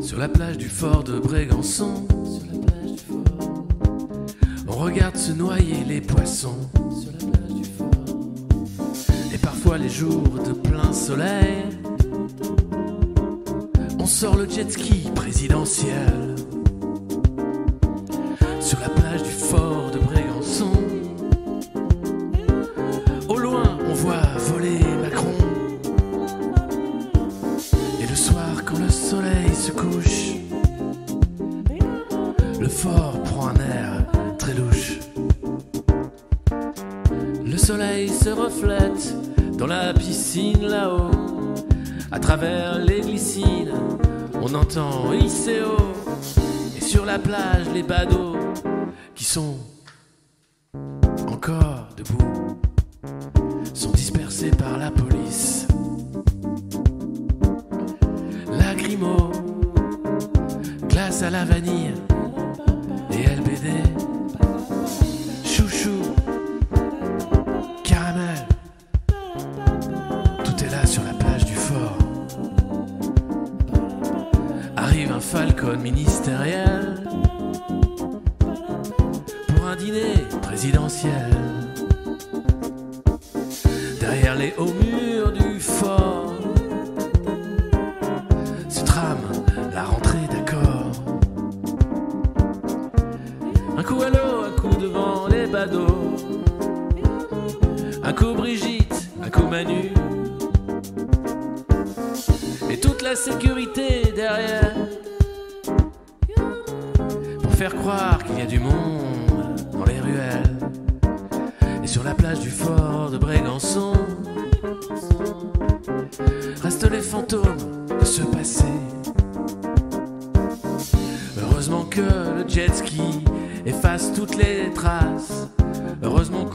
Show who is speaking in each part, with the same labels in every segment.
Speaker 1: Sur la plage du fort de Brégançon, on regarde se noyer les poissons. Sur la plage du fort, et parfois les jours de plein soleil, on sort le jet ski présidentiel. Travers les glycines, on entend ICO. Et sur la plage, les badauds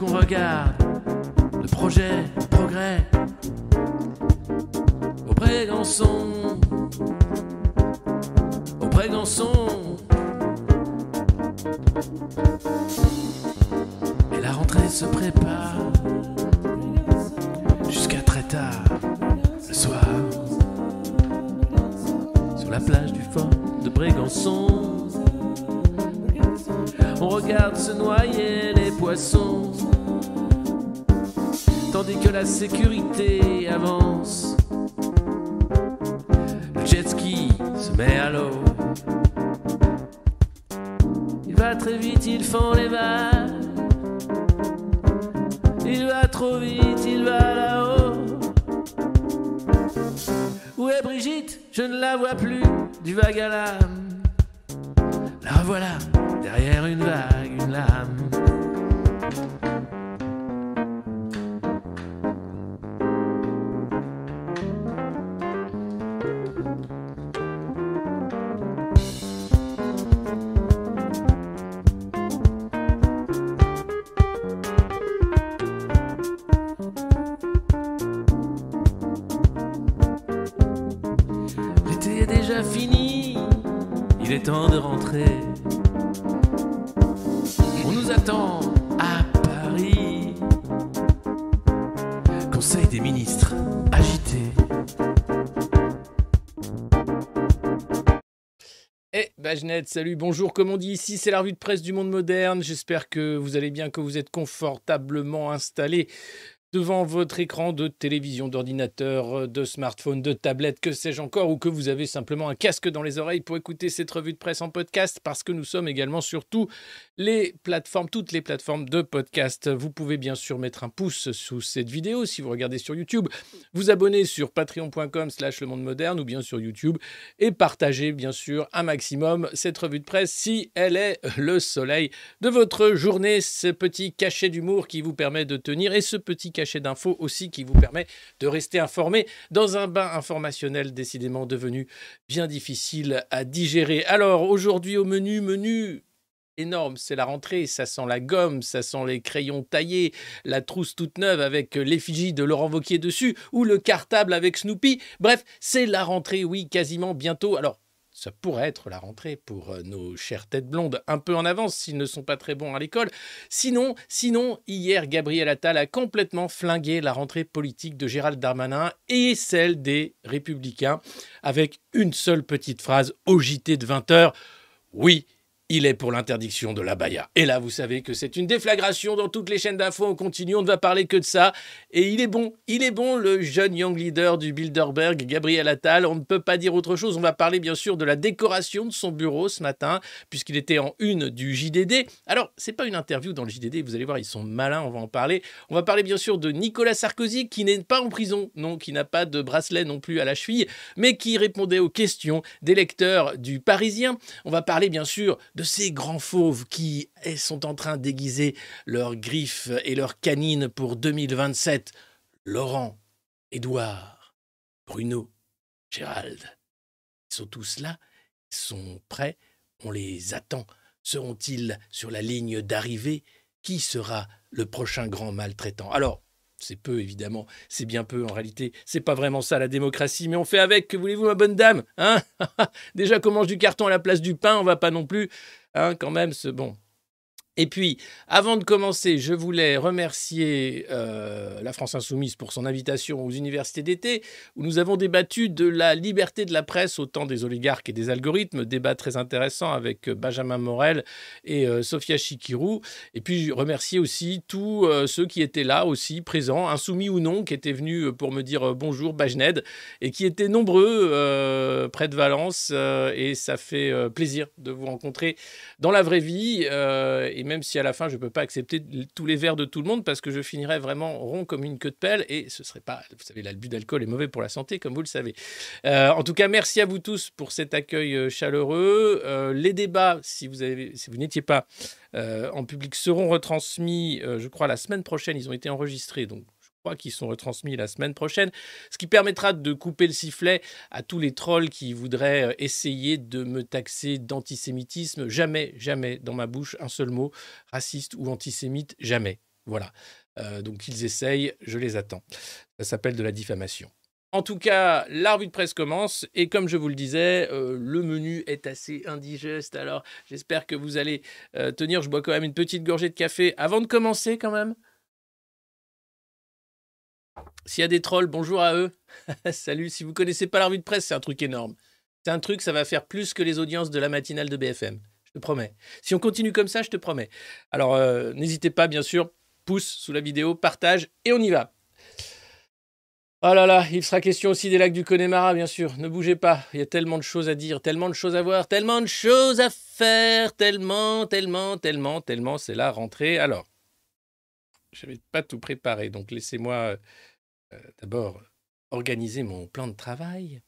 Speaker 1: qu'on regarde le projet, le progrès au Brégançon. Au Brégançon. Et la rentrée se prépare jusqu'à très tard le soir. Sur la plage du fort de Brégançon, on regarde se noyer les poissons, que la sécurité avance. Le jet ski se met à l'eau. Il va très vite, il fend les vagues.
Speaker 2: Salut, bonjour, comme on dit ici, c'est la revue de presse du monde moderne. J'espère que vous allez bien, que vous êtes confortablement installés devant votre écran de télévision, d'ordinateur, de smartphone, de tablette, que sais-je encore, ou que vous avez simplement un casque dans les oreilles pour écouter cette revue de presse en podcast, parce que nous sommes également sur les plateformes, toutes les plateformes de podcast. Vous pouvez bien sûr mettre un pouce sous cette vidéo si vous regardez sur YouTube, vous abonner sur patreon.com slash le monde moderne ou bien sur YouTube et partager bien sûr un maximum cette revue de presse si elle est le soleil de votre journée, ce petit cachet d'humour qui vous permet de tenir et ce petit cachet d'infos aussi qui vous permet de rester informé dans un bain informationnel décidément devenu bien difficile à digérer. Alors aujourd'hui au menu, menu énorme, c'est la rentrée, ça sent la gomme, ça sent les crayons taillés, la trousse toute neuve avec l'effigie de Laurent Wauquiez dessus, ou le cartable avec Snoopy. Bref, c'est la rentrée, oui, quasiment bientôt. Alors,
Speaker 1: ça pourrait être la rentrée pour euh, nos chères têtes blondes, un peu en avance s'ils ne sont pas très bons à l'école. Sinon, sinon, hier, Gabriel Attal a complètement flingué la rentrée politique de Gérald Darmanin et celle des Républicains avec une seule petite phrase au de 20h. Oui, il est pour l'interdiction de la baya. Et là, vous savez que c'est une déflagration dans toutes les chaînes d'infos. On continue, on ne va parler que de ça. Et il est bon, il est bon, le jeune young leader du Bilderberg, Gabriel Attal. On ne peut pas dire autre chose. On va parler bien sûr de la décoration de son bureau ce matin, puisqu'il était en une du JDD. Alors, c'est pas une interview dans le JDD, vous allez voir, ils sont malins, on va en parler. On va parler bien sûr de Nicolas Sarkozy, qui n'est pas en prison, non, qui n'a pas de bracelet non plus à la cheville, mais qui répondait aux questions des lecteurs du Parisien. On va parler bien sûr de ces grands fauves qui sont en train d'aiguiser leurs griffes et leurs canines pour 2027. Laurent, Édouard, Bruno, Gérald. Ils sont tous là, ils sont prêts, on les attend. Seront-ils sur la ligne d'arrivée? Qui sera le prochain grand maltraitant? Alors, c'est peu évidemment, c'est bien peu en réalité, c'est pas vraiment ça la démocratie, mais on fait avec, que voulez-vous ma bonne dame hein? Déjà qu'on mange du carton à la place du pain, on va pas non plus hein, quand même, ce bon. Et puis, avant de commencer, je voulais remercier euh, la France Insoumise pour son invitation aux universités d'été, où nous avons débattu de la liberté de la presse au temps des oligarques et des algorithmes, débat très intéressant avec euh, Benjamin Morel et euh, Sophia Chikirou. Et puis, remercier aussi tous ceux qui étaient là aussi, présents, insoumis ou non, qui étaient venus pour me dire bonjour, Bajned, et qui étaient nombreux près de Valence. et ça fait plaisir de vous rencontrer dans la vraie vie. Même si à la fin je ne peux pas accepter tous les verres de tout le monde parce que je finirais vraiment rond comme une queue de pelle et ce serait pas, vous savez, l'abus d'alcool est mauvais pour la santé comme vous le savez. Euh, en tout cas, merci à vous tous pour cet accueil euh, chaleureux. Euh, les débats, si vous si vous n'étiez pas en public, seront retransmis, je crois, la semaine prochaine. Ils ont été enregistrés, donc qui sont retransmis la semaine prochaine, ce qui permettra de couper le sifflet à tous les trolls qui voudraient euh, essayer de me taxer d'antisémitisme. Jamais, jamais dans ma bouche un seul mot raciste ou antisémite, jamais. Voilà. Euh, donc ils essayent, je les attends. Ça s'appelle de la diffamation. En tout cas, la revue de presse commence et comme je vous le disais, euh, le menu est assez indigeste. Alors j'espère que vous allez tenir. Je bois quand même une petite gorgée de café avant de commencer quand même. S'il y a des trolls, bonjour à eux. Salut, si vous connaissez pas la de presse, c'est un truc énorme. C'est un truc, ça va faire plus que les audiences de la matinale de BFM. Je te promets. Si on continue comme ça, je te promets. Alors, euh, n'hésitez pas, bien sûr, pouce sous la vidéo, partage, et on y va. Oh là là, il sera question aussi des lacs du Connemara, bien sûr. Ne bougez pas, il y a tellement de choses à dire, tellement de choses à voir, tellement de choses à faire, tellement, tellement, tellement, tellement, c'est la rentrée. Alors, je n'avais pas tout préparé, donc laissez-moi euh, d'abord organiser mon plan de travail.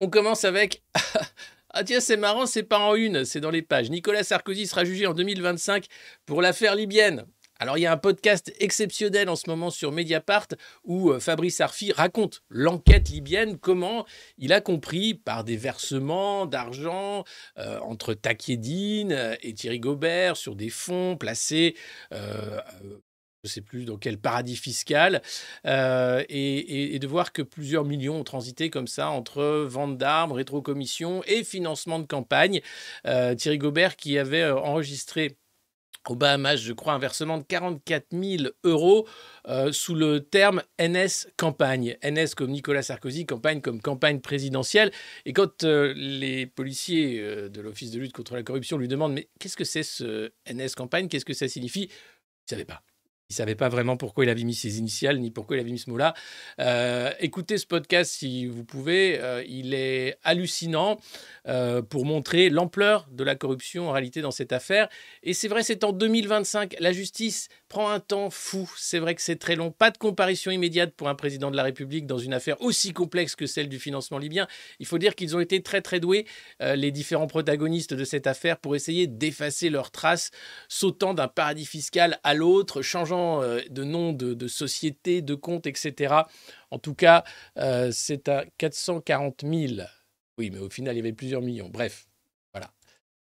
Speaker 1: On commence avec Ah tiens, c'est marrant, c'est pas en une, c'est dans les pages. Nicolas Sarkozy sera jugé en 2025 pour l'affaire libyenne. Alors il y a un podcast exceptionnel en ce moment sur Mediapart où euh, Fabrice Arfi raconte l'enquête libyenne, comment il a compris par des versements d'argent euh, entre Takiedine euh, et Thierry Gobert sur des fonds placés je ne sais plus dans quel paradis fiscal, et, de voir que plusieurs millions ont transité comme ça entre vente d'armes, rétrocommission et financement de campagne. Thierry Gobert qui avait enregistré au Bahamas, je crois, un versement de 44 000 euros euh, sous le terme NS campagne. NS comme Nicolas Sarkozy, campagne comme campagne présidentielle. Et quand euh, les policiers euh, de l'Office de lutte contre la corruption lui demandent Mais qu'est-ce que c'est ce NS campagne? Qu'est-ce que ça signifie? Il ne savait pas. Il ne savait pas vraiment pourquoi il avait mis ses initiales, ni pourquoi il avait mis ce mot-là. Euh, écoutez ce podcast si vous pouvez. Euh, il est hallucinant euh, pour montrer l'ampleur de la corruption en réalité dans cette affaire. Et c'est vrai, c'est en 2025. La justice prend un temps fou. C'est vrai que c'est très long. Pas de comparution immédiate pour un président de la République dans une affaire aussi complexe que celle du financement libyen. Il faut dire qu'ils ont été très très doués, les différents protagonistes de cette affaire, pour essayer d'effacer leurs traces, sautant d'un paradis fiscal à l'autre, changeant euh, de noms de, sociétés, de comptes, etc. En tout cas, euh, c'est à 440 000. Oui, mais au final, il y avait plusieurs millions. Bref, voilà.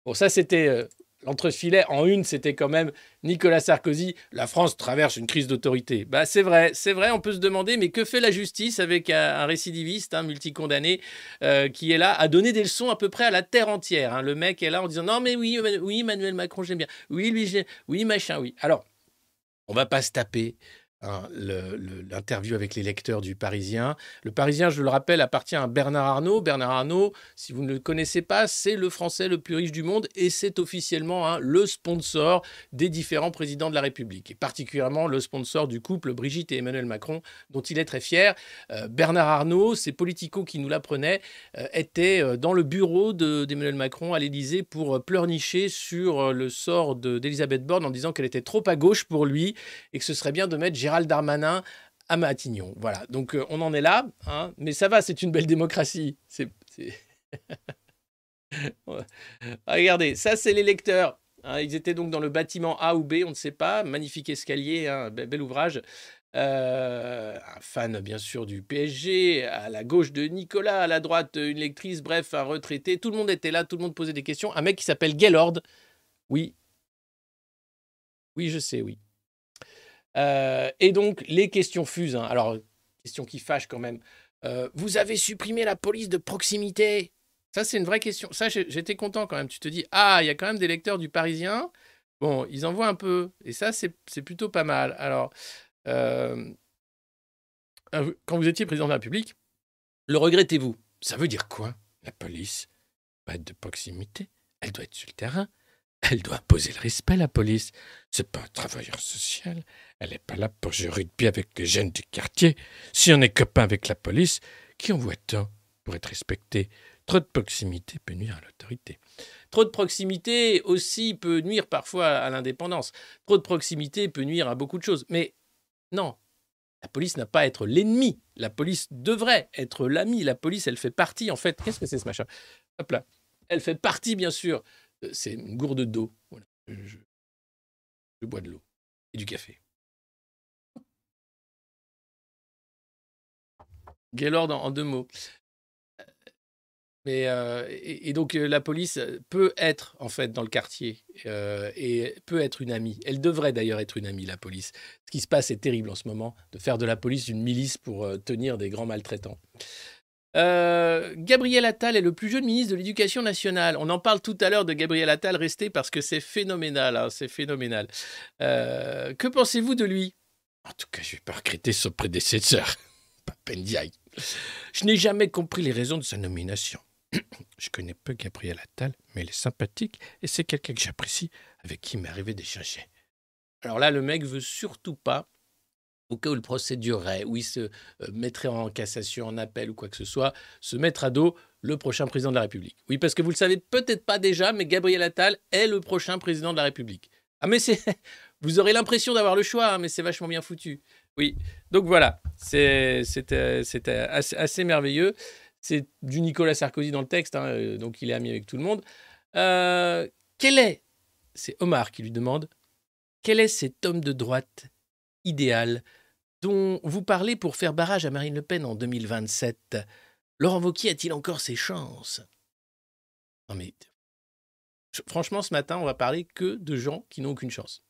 Speaker 1: Bon, ça, c'était euh, l'entrefilet en une, c'était quand même Nicolas Sarkozy, la France traverse une crise d'autorité. Bah c'est vrai, c'est vrai, on peut se demander, mais que fait la justice avec un, récidiviste, un multicondamné, euh, qui est là à donner des leçons à peu près à la terre entière. Hein. Le mec est là en disant non mais oui, oui, Emmanuel Macron j'aime bien, oui lui, oui machin, oui. Alors, on va pas se taper Hein, l'interview avec les lecteurs du Parisien. Le Parisien, je le rappelle, appartient à Bernard Arnault. Bernard Arnault, si vous ne le connaissez pas, c'est le Français le plus riche du monde et c'est officiellement hein, le sponsor des différents présidents de la République, et particulièrement le sponsor du couple Brigitte et Emmanuel Macron, dont il est très fier. Euh, Bernard Arnault, c'est Politico qui nous l'apprenait, euh, était euh, dans le bureau d'Emmanuel Macron à l'Élysée pour pleurnicher sur le sort d'Elisabeth Borne en disant qu'elle était trop à gauche pour lui et que ce serait bien de mettre Gérald Darmanin à Matignon. Voilà, donc euh, on en est là, hein. mais ça va, c'est une belle démocratie. Regardez, ça c'est les lecteurs. Hein. ils étaient donc dans le bâtiment A ou B, on ne sait pas. Magnifique escalier, hein, bel, ouvrage. Euh, un fan bien sûr du PSG, à la gauche de Nicolas, à la droite une lectrice, bref, un retraité. Tout le monde était là, tout le monde posait des questions. Un mec qui s'appelle Gaylord. Oui. Oui, je sais, oui. Euh, et donc, les questions fusent. Hein. Alors, question qui fâche quand même. Euh, vous avez supprimé la police de proximité? Ça, c'est une vraie question. Ça, j'étais content quand même. Tu te dis, ah, il y a quand même des lecteurs du Parisien. Bon, ils en voient un peu. Et ça, c'est plutôt pas mal. Alors, euh, quand vous étiez président de la République, le regrettez-vous? Ça veut dire quoi La police? Pas être de proximité. Elle doit être sur le terrain. Elle doit poser le respect, la police. C'est pas un travailleur social. Elle n'est pas là pour jouer rugby avec les jeunes du quartier. Si on est copain avec la police, qui en voit tant pour être respecté? Trop de proximité peut nuire à l'autorité. Trop de proximité aussi peut nuire parfois à l'indépendance. Trop de proximité peut nuire à beaucoup de choses. Mais non, la police n'a pas à être l'ennemi. La police devrait être l'ami. La police, elle fait partie, en fait. Qu'est-ce que c'est ce machin? Hop là. Elle fait partie, bien sûr. C'est une gourde d'eau. Voilà. je bois de l'eau et du café. Gaylord en, deux mots. Mais, euh, et, donc euh, la police peut être en fait dans le quartier euh, et peut être une amie. Elle devrait d'ailleurs être une amie, la police. Ce qui se passe est terrible en ce moment, de faire de la police une milice pour tenir des grands maltraitants. Gabriel Attal est le plus jeune ministre de l'Éducation nationale. On en parle tout à l'heure de Gabriel Attal. Restez parce que c'est phénoménal. Hein, c'est phénoménal. que pensez-vous de lui? En tout cas, je vais pas regretter son prédécesseur. Je n'ai jamais compris les raisons de sa nomination. Je connais peu Gabriel Attal, mais il est sympathique et c'est quelqu'un que j'apprécie, avec qui il m'est arrivé d'échanger. Alors là, le mec veut surtout pas, au cas où le procès durerait, où il se euh, mettrait en cassation, en appel ou quoi que ce soit, se mettre à dos le prochain président de la République. Oui, parce que vous le savez peut-être pas déjà, mais Gabriel Attal est le prochain président de la République. Ah mais c'est, vous aurez l'impression d'avoir le choix, hein, mais c'est vachement bien foutu. Oui, donc voilà, c'était assez, merveilleux. C'est du Nicolas Sarkozy dans le texte, hein, euh, donc il est ami avec tout le monde. Euh, quel est, c'est Omar qui lui demande, quel est cet homme de droite idéal dont vous parlez pour faire barrage à Marine Le Pen en 2027 Laurent Wauquiez a-t-il encore ses chances? Non mais, franchement, ce matin, on va parler que de gens qui n'ont aucune chance.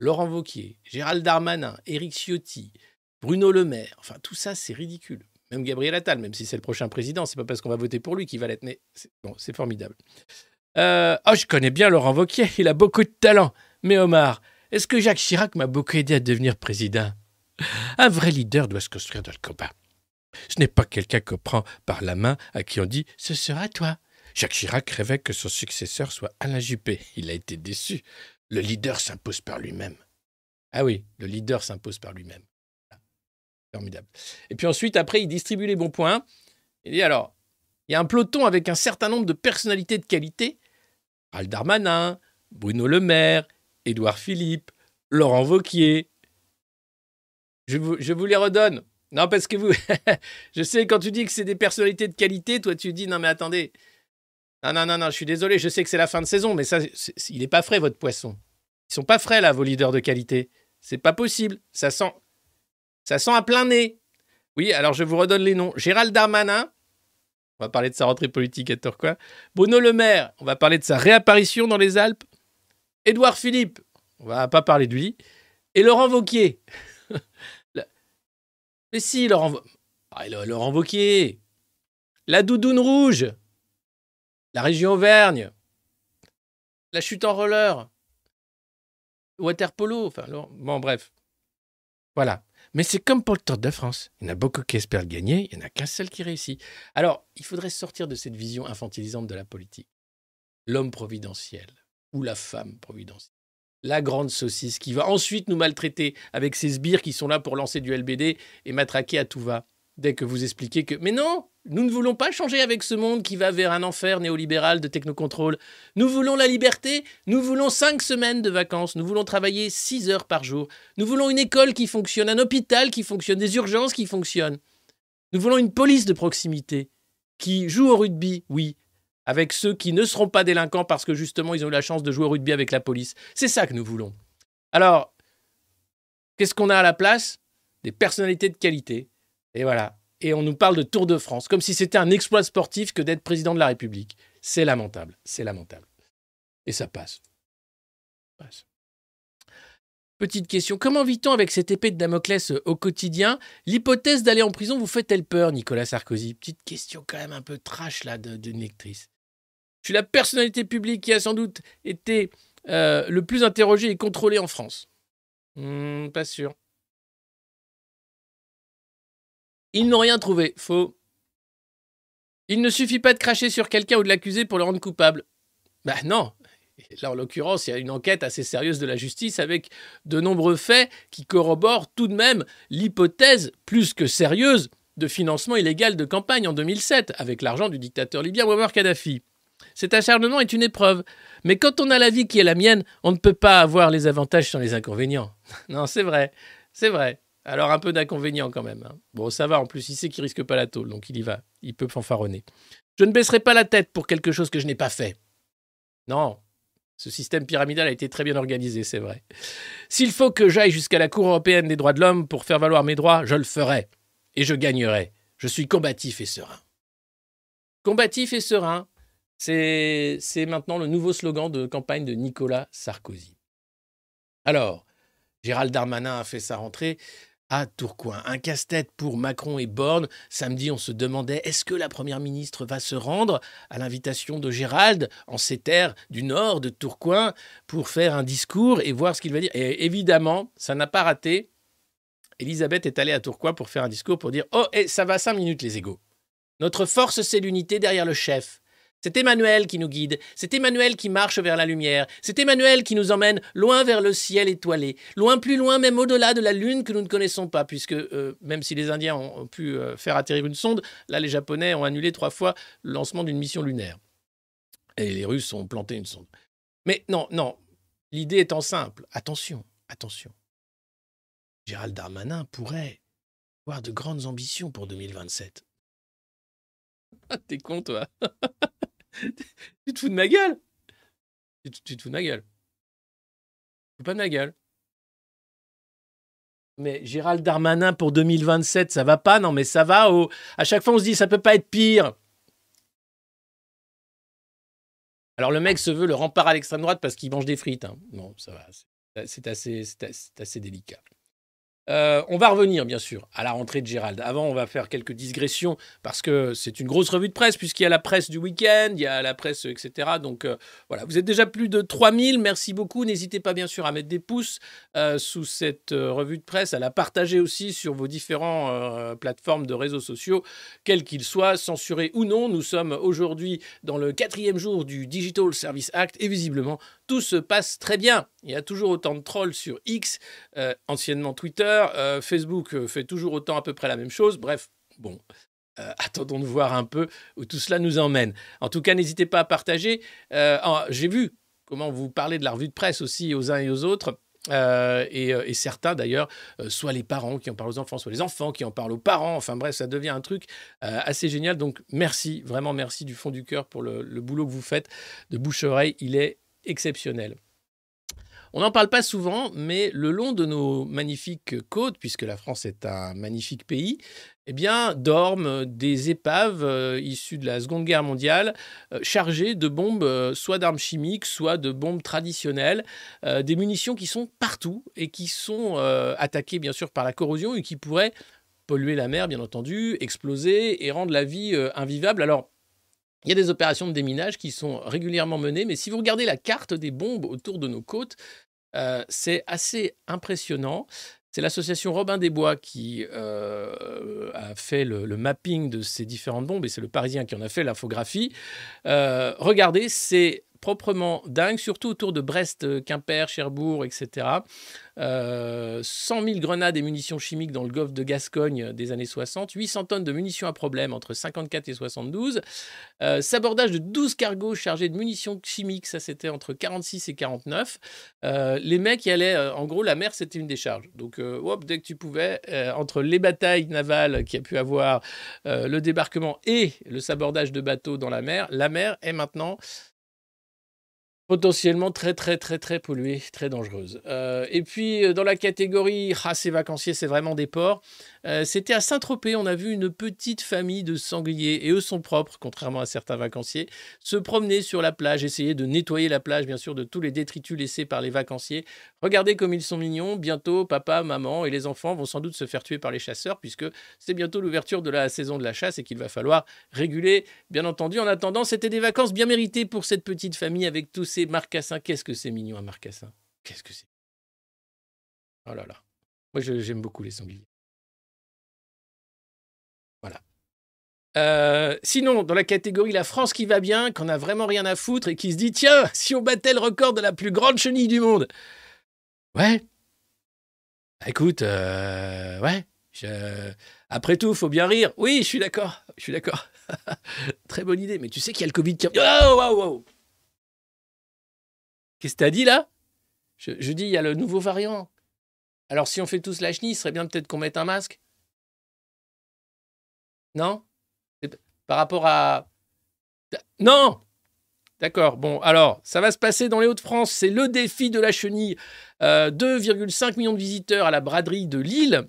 Speaker 1: Laurent Vauquier, Gérald Darmanin, Éric Ciotti, Bruno Le Maire, enfin tout ça c'est ridicule. Même Gabriel Attal, même si c'est le prochain président, c'est pas parce qu'on va voter pour lui qu'il va l'être, mais c'est formidable. Euh, oh, je connais bien Laurent Vauquier, il a beaucoup de talent. Mais Omar, est-ce que Jacques Chirac m'a beaucoup aidé à devenir président? Un vrai leader doit se construire dans le combat. Ce n'est pas quelqu'un qu'on prend par la main à qui on dit Ce sera toi. Jacques Chirac rêvait que son successeur soit Alain Juppé. Il a été déçu. Le leader s'impose par lui-même. Ah oui, le leader s'impose par lui-même. Formidable. Et puis ensuite, après, il distribue les bons points. Il dit alors, il y a un peloton avec un certain nombre de personnalités de qualité. Rald Darmanin, Bruno Le Maire, Édouard Philippe, Laurent Vauquier. Je vous, les redonne. Non, parce que vous, je sais, quand tu dis que c'est des personnalités de qualité, toi, tu dis, non, mais attendez, non, non, non, non, je suis désolé, je sais que c'est la fin de saison, mais ça, il n'est pas frais, votre poisson. Ils sont pas frais, là, vos leaders de qualité. C'est pas possible. Ça sent, ça sent à plein nez. Oui, alors je vous redonne les noms. Gérald Darmanin, On va parler de sa rentrée politique à Tourcoing. Bruno Le Maire, on va parler de sa réapparition dans les Alpes. Édouard Philippe, on va pas parler de lui. Et Laurent Vauquier. Mais si, Laurent, ah, Laurent Vauquier. La doudoune rouge. La région Auvergne. La chute en roller. Water polo. Enfin, bon, bref. Voilà. Mais c'est comme pour le Tour de France. Il y en a beaucoup qui espèrent gagner, il n'y en a qu'un seul qui réussit. Alors, il faudrait sortir de cette vision infantilisante de la politique. L'homme providentiel ou la femme providentielle. La grande saucisse qui va ensuite nous maltraiter avec ces sbires qui sont là pour lancer du LBD et matraquer à tout va dès que vous expliquez que mais non, nous ne voulons pas changer avec ce monde qui va vers un enfer néolibéral de technocontrôle. Nous voulons la liberté, nous voulons cinq semaines de vacances, nous voulons travailler six heures par jour, nous voulons une école qui fonctionne, un hôpital qui fonctionne, des urgences qui fonctionnent. Nous voulons une police de proximité qui joue au rugby, oui, avec ceux qui ne seront pas délinquants parce que justement ils ont eu la chance de jouer au rugby avec la police. C'est ça que nous voulons. Alors, qu'est-ce qu'on a à la place? Des personnalités de qualité et voilà. Et on nous parle de Tour de France, comme si c'était un exploit sportif que d'être président de la République. C'est lamentable, c'est lamentable. Et ça passe. Petite question, comment vit-on avec cette épée de Damoclès au quotidien? L'hypothèse d'aller en prison vous fait-elle peur, Nicolas Sarkozy? Petite question quand même un peu trash là d'une lectrice. Je suis la personnalité publique qui a sans doute été euh, le plus interrogé et contrôlé en France. Hmm, pas sûr. Ils n'ont rien trouvé. Faux. Il ne suffit pas de cracher sur quelqu'un ou de l'accuser pour le rendre coupable. Ben non. Là, en l'occurrence, il y a une enquête assez sérieuse de la justice avec de nombreux faits qui corroborent tout de même l'hypothèse plus que sérieuse de financement illégal de campagne en 2007 avec l'argent du dictateur libyen Muammar Kadhafi. Cet acharnement est une épreuve. Mais quand on a la vie qui est la mienne, on ne peut pas avoir les avantages sans les inconvénients. non, c'est vrai. C'est vrai. Alors un peu d'inconvénient quand même. Hein. Bon, ça va, en plus, il sait qu'il risque pas la tôle, donc il y va. Il peut fanfaronner. Je ne baisserai pas la tête pour quelque chose que je n'ai pas fait. Non, ce système pyramidal a été très bien organisé, c'est vrai. S'il faut que j'aille jusqu'à la Cour européenne des droits de l'homme pour faire valoir mes droits, je le ferai. Et je gagnerai. Je suis combatif et serein. Combatif et serein, c'est maintenant le nouveau slogan de campagne de Nicolas Sarkozy. Alors, Gérald Darmanin a fait sa rentrée à Tourcoing. Un casse-tête pour Macron et Borne. Samedi, on se demandait est-ce que la Première ministre va se rendre à l'invitation de Gérald en ces terres du nord de Tourcoing pour faire un discours et voir ce qu'il va dire? Et évidemment, ça n'a pas raté. Elisabeth est allée à Tourcoing pour faire un discours pour dire Oh, et ça va cinq minutes les égaux. Notre force, c'est l'unité derrière le chef. C'est Emmanuel qui nous guide, c'est Emmanuel qui marche vers la lumière, c'est Emmanuel qui nous emmène loin vers le ciel étoilé, loin plus loin même au-delà de la lune que nous ne connaissons pas, puisque euh, même si les Indiens ont, pu euh, faire atterrir une sonde, là les Japonais ont annulé trois fois le lancement d'une mission lunaire. Et les Russes ont planté une sonde. Mais non, non, l'idée étant simple, attention, attention. Gérald Darmanin pourrait avoir de grandes ambitions pour 2027. Ah, t'es con, toi. tu te fous de ma gueule. Tu, te fous de ma gueule. Tu pas de ma gueule. Mais Gérald Darmanin pour 2027, ça va pas? Non, mais ça va. Oh. À chaque fois, on se dit, ça peut pas être pire. Alors le mec se veut le rempart à l'extrême droite parce qu'il mange des frites. Hein. Non, ça va. C'est assez, assez délicat. Euh, on va revenir, bien sûr, à la rentrée de Gérald. Avant, on va faire quelques digressions parce que c'est une grosse revue de presse, puisqu'il y a la presse du week-end, il y a la presse, etc. Donc euh, voilà, vous êtes déjà plus de 3000. Merci beaucoup. N'hésitez pas, bien sûr, à mettre des pouces euh, sous cette revue de presse, à la partager aussi sur vos différentes plateformes de réseaux sociaux, quels qu'ils soient, censurés ou non. Nous sommes aujourd'hui dans le quatrième jour du Digital Service Act et visiblement, tout se passe très bien. Il y a toujours autant de trolls sur X, euh, anciennement Twitter. Euh, Facebook euh, fait toujours autant à peu près la même chose. Bref, bon. attendons de voir un peu où tout cela nous emmène. En tout cas, n'hésitez pas à partager. J'ai vu comment vous parlez de la revue de presse aussi aux uns et aux autres. et, certains d'ailleurs, soit les parents qui en parlent aux enfants, soit les enfants qui en parlent aux parents. Enfin bref, ça devient un truc assez génial. Donc merci, vraiment merci du fond du cœur pour le, le boulot que vous faites de bouche-oreille. Il est exceptionnel. on n'en parle pas souvent, mais le long de nos magnifiques côtes, puisque la France est un magnifique pays, eh bien, dorment des épaves euh, issues de la Seconde Guerre mondiale, euh, chargées de bombes, euh, soit d'armes chimiques, soit de bombes traditionnelles, des munitions qui sont partout et qui sont attaquées, bien sûr, par la corrosion et qui pourraient polluer la mer, bien entendu, exploser et rendre la vie invivable. Alors, il y a des opérations de déminage qui sont régulièrement menées, mais si vous regardez la carte des bombes autour de nos côtes, euh, c'est assez impressionnant. C'est l'association Robin des Bois qui euh, a fait le, mapping de ces différentes bombes et c'est le Parisien qui en a fait l'infographie. Euh, regardez, c'est proprement dingue, surtout autour de Brest, Quimper, Cherbourg, etc. 100 000 grenades et munitions chimiques dans le golfe de Gascogne des années 60, 800 tonnes de munitions à problème entre 54 et 72, euh, sabordage de 12 cargos chargés de munitions chimiques, ça c'était entre 46 et 49. Euh, les mecs y allaient, euh, en gros, la mer c'était une décharge. Donc, hop, dès que tu pouvais, entre les batailles navales qu'il y a pu avoir, le débarquement et le sabordage de bateaux dans la mer, la mer est maintenant potentiellement très très très très polluée, très dangereuse. Euh, et puis euh, dans la catégorie ah ces vacanciers c'est vraiment des porcs, euh, c'était à Saint-Tropez, on a vu une petite famille de sangliers et eux sont propres contrairement à certains vacanciers, se promener sur la plage, essayer de nettoyer la plage bien sûr de tous les détritus laissés par les vacanciers. Regardez comme ils sont mignons, bientôt papa, maman et les enfants vont sans doute se faire tuer par les chasseurs puisque c'est bientôt l'ouverture de la saison de la chasse et qu'il va falloir réguler bien entendu. En attendant, c'était des vacances bien méritées pour cette petite famille avec tous ces marcassins. Qu'est-ce que c'est mignon un marcassin Qu'est-ce que c'est Oh là là. Moi, j'aime beaucoup les sangliers. Euh, sinon, dans la catégorie La France qui va bien, qu'on a vraiment rien à foutre et qui se dit tiens, si on battait le record de la plus grande chenille du monde. Ouais. Bah, écoute, euh, ouais. Après tout, faut bien rire. Oui, je suis d'accord. Je suis d'accord. Très bonne idée. Mais tu sais qu'il y a le Covid qui. Oh, wow, wow. Qu'est-ce que tu as dit là? Je, dis, il y a le nouveau variant. Alors si on fait tous la chenille, il serait bien peut-être qu'on mette un masque. Non? Par rapport à... Non D'accord, bon, alors, ça va se passer dans les Hauts-de-France, c'est le défi de la chenille. 2,5 euh, millions de visiteurs à la braderie de Lille.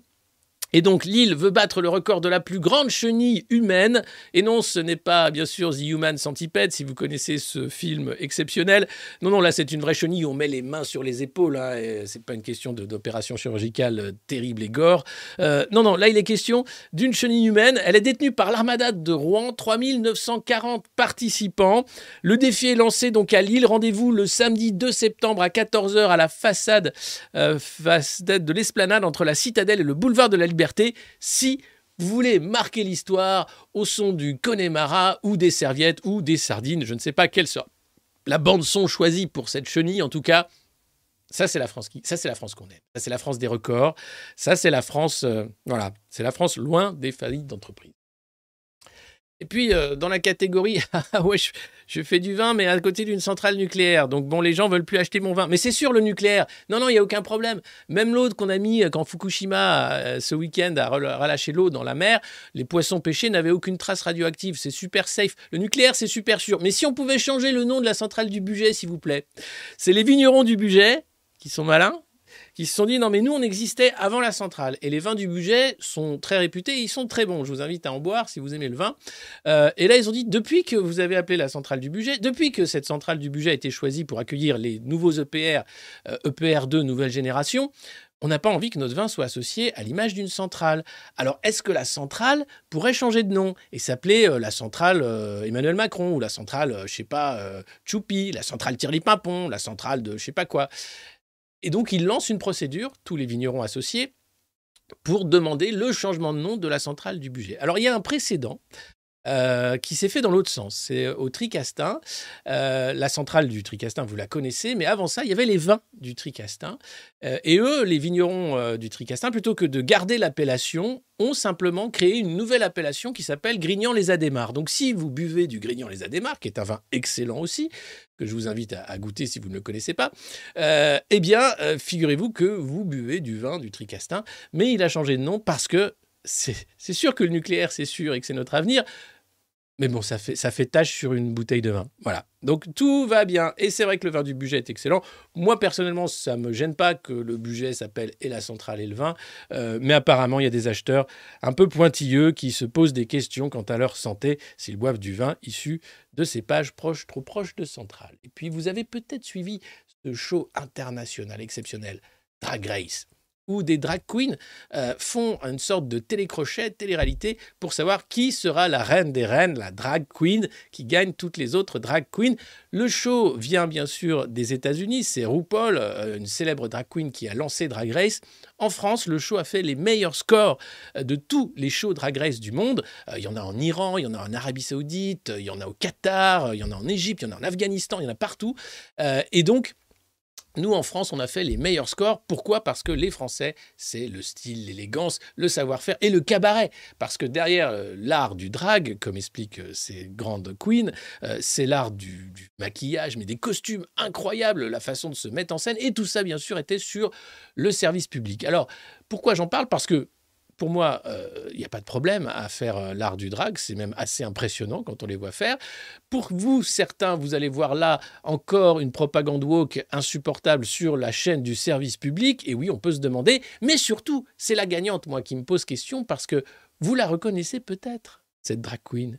Speaker 1: Et donc Lille veut battre le record de la plus grande chenille humaine. Et non, ce n'est pas bien sûr The Human Centipede, si vous connaissez ce film exceptionnel. Non, non, là c'est une vraie chenille on met les mains sur les épaules. Hein, c'est pas une question d'opération chirurgicale euh, terrible et gore. Euh, non, non, là il est question d'une chenille humaine. Elle est détenue par l'armada de Rouen, 3940 participants. Le défi est lancé donc à Lille. Rendez-vous le samedi 2 septembre à 14h à la façade, euh, façade de l'esplanade entre la citadelle et le boulevard de la si vous voulez marquer l'histoire au son du Connemara ou des serviettes ou des sardines, je ne sais pas quelle sera la bande son choisie pour cette chenille. En tout cas, ça c'est la France qui, ça c'est la France qu'on aime. Ça c'est la France des records. Ça c'est la France, euh, voilà, c'est la France loin des faillites d'entreprise. Et puis, euh, dans la catégorie, ah ouais, je, fais du vin, mais à côté d'une centrale nucléaire. Donc, bon, les gens veulent plus acheter mon vin. Mais c'est sûr, le nucléaire. Non, non, il n'y a aucun problème. Même l'eau qu'on a mis euh, quand Fukushima, euh, ce week-end, a relâché l'eau dans la mer, les poissons pêchés n'avaient aucune trace radioactive. C'est super safe. Le nucléaire, c'est super sûr. Mais si on pouvait changer le nom de la centrale du budget, s'il vous plaît. C'est les vignerons du budget qui sont malins, qui se sont dit non mais nous on existait avant la centrale et les vins du budget sont très réputés, ils sont très bons. Je vous invite à en boire si vous aimez le vin. Euh, et là ils ont dit depuis que vous avez appelé la centrale du budget, depuis que cette centrale du budget a été choisie pour accueillir les nouveaux EPR, EPR2 euh, e nouvelle génération, on n'a pas envie que notre vin soit associé à l'image d'une centrale. Alors, est-ce que la centrale pourrait changer de nom et s'appeler euh, la centrale Emmanuel Macron ou la centrale, je sais pas, Choupi, la centrale Thierry Pimpon, la centrale de je sais pas quoi? Et donc, il lance une procédure, tous les vignerons associés, pour demander le changement de nom de la centrale du budget. Alors, il y a un précédent euh, qui s'est fait dans l'autre sens. C'est au Tricastin. Euh, la centrale du Tricastin, vous la connaissez, mais avant ça, il y avait les vins du Tricastin. Euh, et eux, les vignerons du Tricastin, plutôt que de garder l'appellation, ont simplement créé une nouvelle appellation qui s'appelle Grignan les Adémars. Donc si vous buvez du Grignan les Adémars, qui est un vin excellent aussi, que je vous invite à, goûter si vous ne le connaissez pas, eh bien, figurez-vous que vous buvez du vin du Tricastin, mais il a changé de nom parce que c'est sûr que le nucléaire, c'est sûr et que c'est notre avenir. Mais bon, ça fait, ça tâche sur une bouteille de vin. Voilà. Donc tout va bien. Et c'est vrai que le vin du budget est excellent. Moi, personnellement, ça ne me gêne pas que le budget s'appelle et la centrale et le vin. Euh, mais apparemment, il y a des acheteurs un peu pointilleux qui se posent des questions quant à leur santé s'ils boivent du vin issu de cépages proches, trop proches de centrale. Et puis, vous avez peut-être suivi ce show international exceptionnel, Drag Race où des drag queens euh, font une sorte de télécrochet, télé-réalité, pour savoir qui sera la reine des reines, la drag queen, qui gagne toutes les autres drag queens. Le show vient bien sûr des États-Unis, c'est RuPaul, euh, une célèbre drag queen qui a lancé Drag Race. En France, le show a fait les meilleurs scores euh, de tous les shows Drag Race du monde. Il y en a en Iran, il y en a en Arabie Saoudite, il y en a au Qatar, il y en a en Égypte, il y en a en Afghanistan, il y en a partout. et donc, nous, en France, on a fait les meilleurs scores. Pourquoi? Parce que les Français, c'est le style, l'élégance, le savoir-faire et le cabaret. Parce que derrière euh, l'art du drag, comme expliquent euh, ces grandes queens, euh, c'est l'art du, du, maquillage, mais des costumes incroyables, la façon de se mettre en scène. Et tout ça, bien sûr, était sur le service public. Alors, pourquoi j'en parle? Parce que pour moi, il euh, n'y a pas de problème à faire euh, l'art du drag. C'est même assez impressionnant quand on les voit faire. Pour vous, certains, vous allez voir là encore une propagande woke insupportable sur la chaîne du service public. Et oui, on peut se demander. Mais surtout, c'est la gagnante, moi, qui me pose question parce que vous la reconnaissez peut-être, cette drag queen.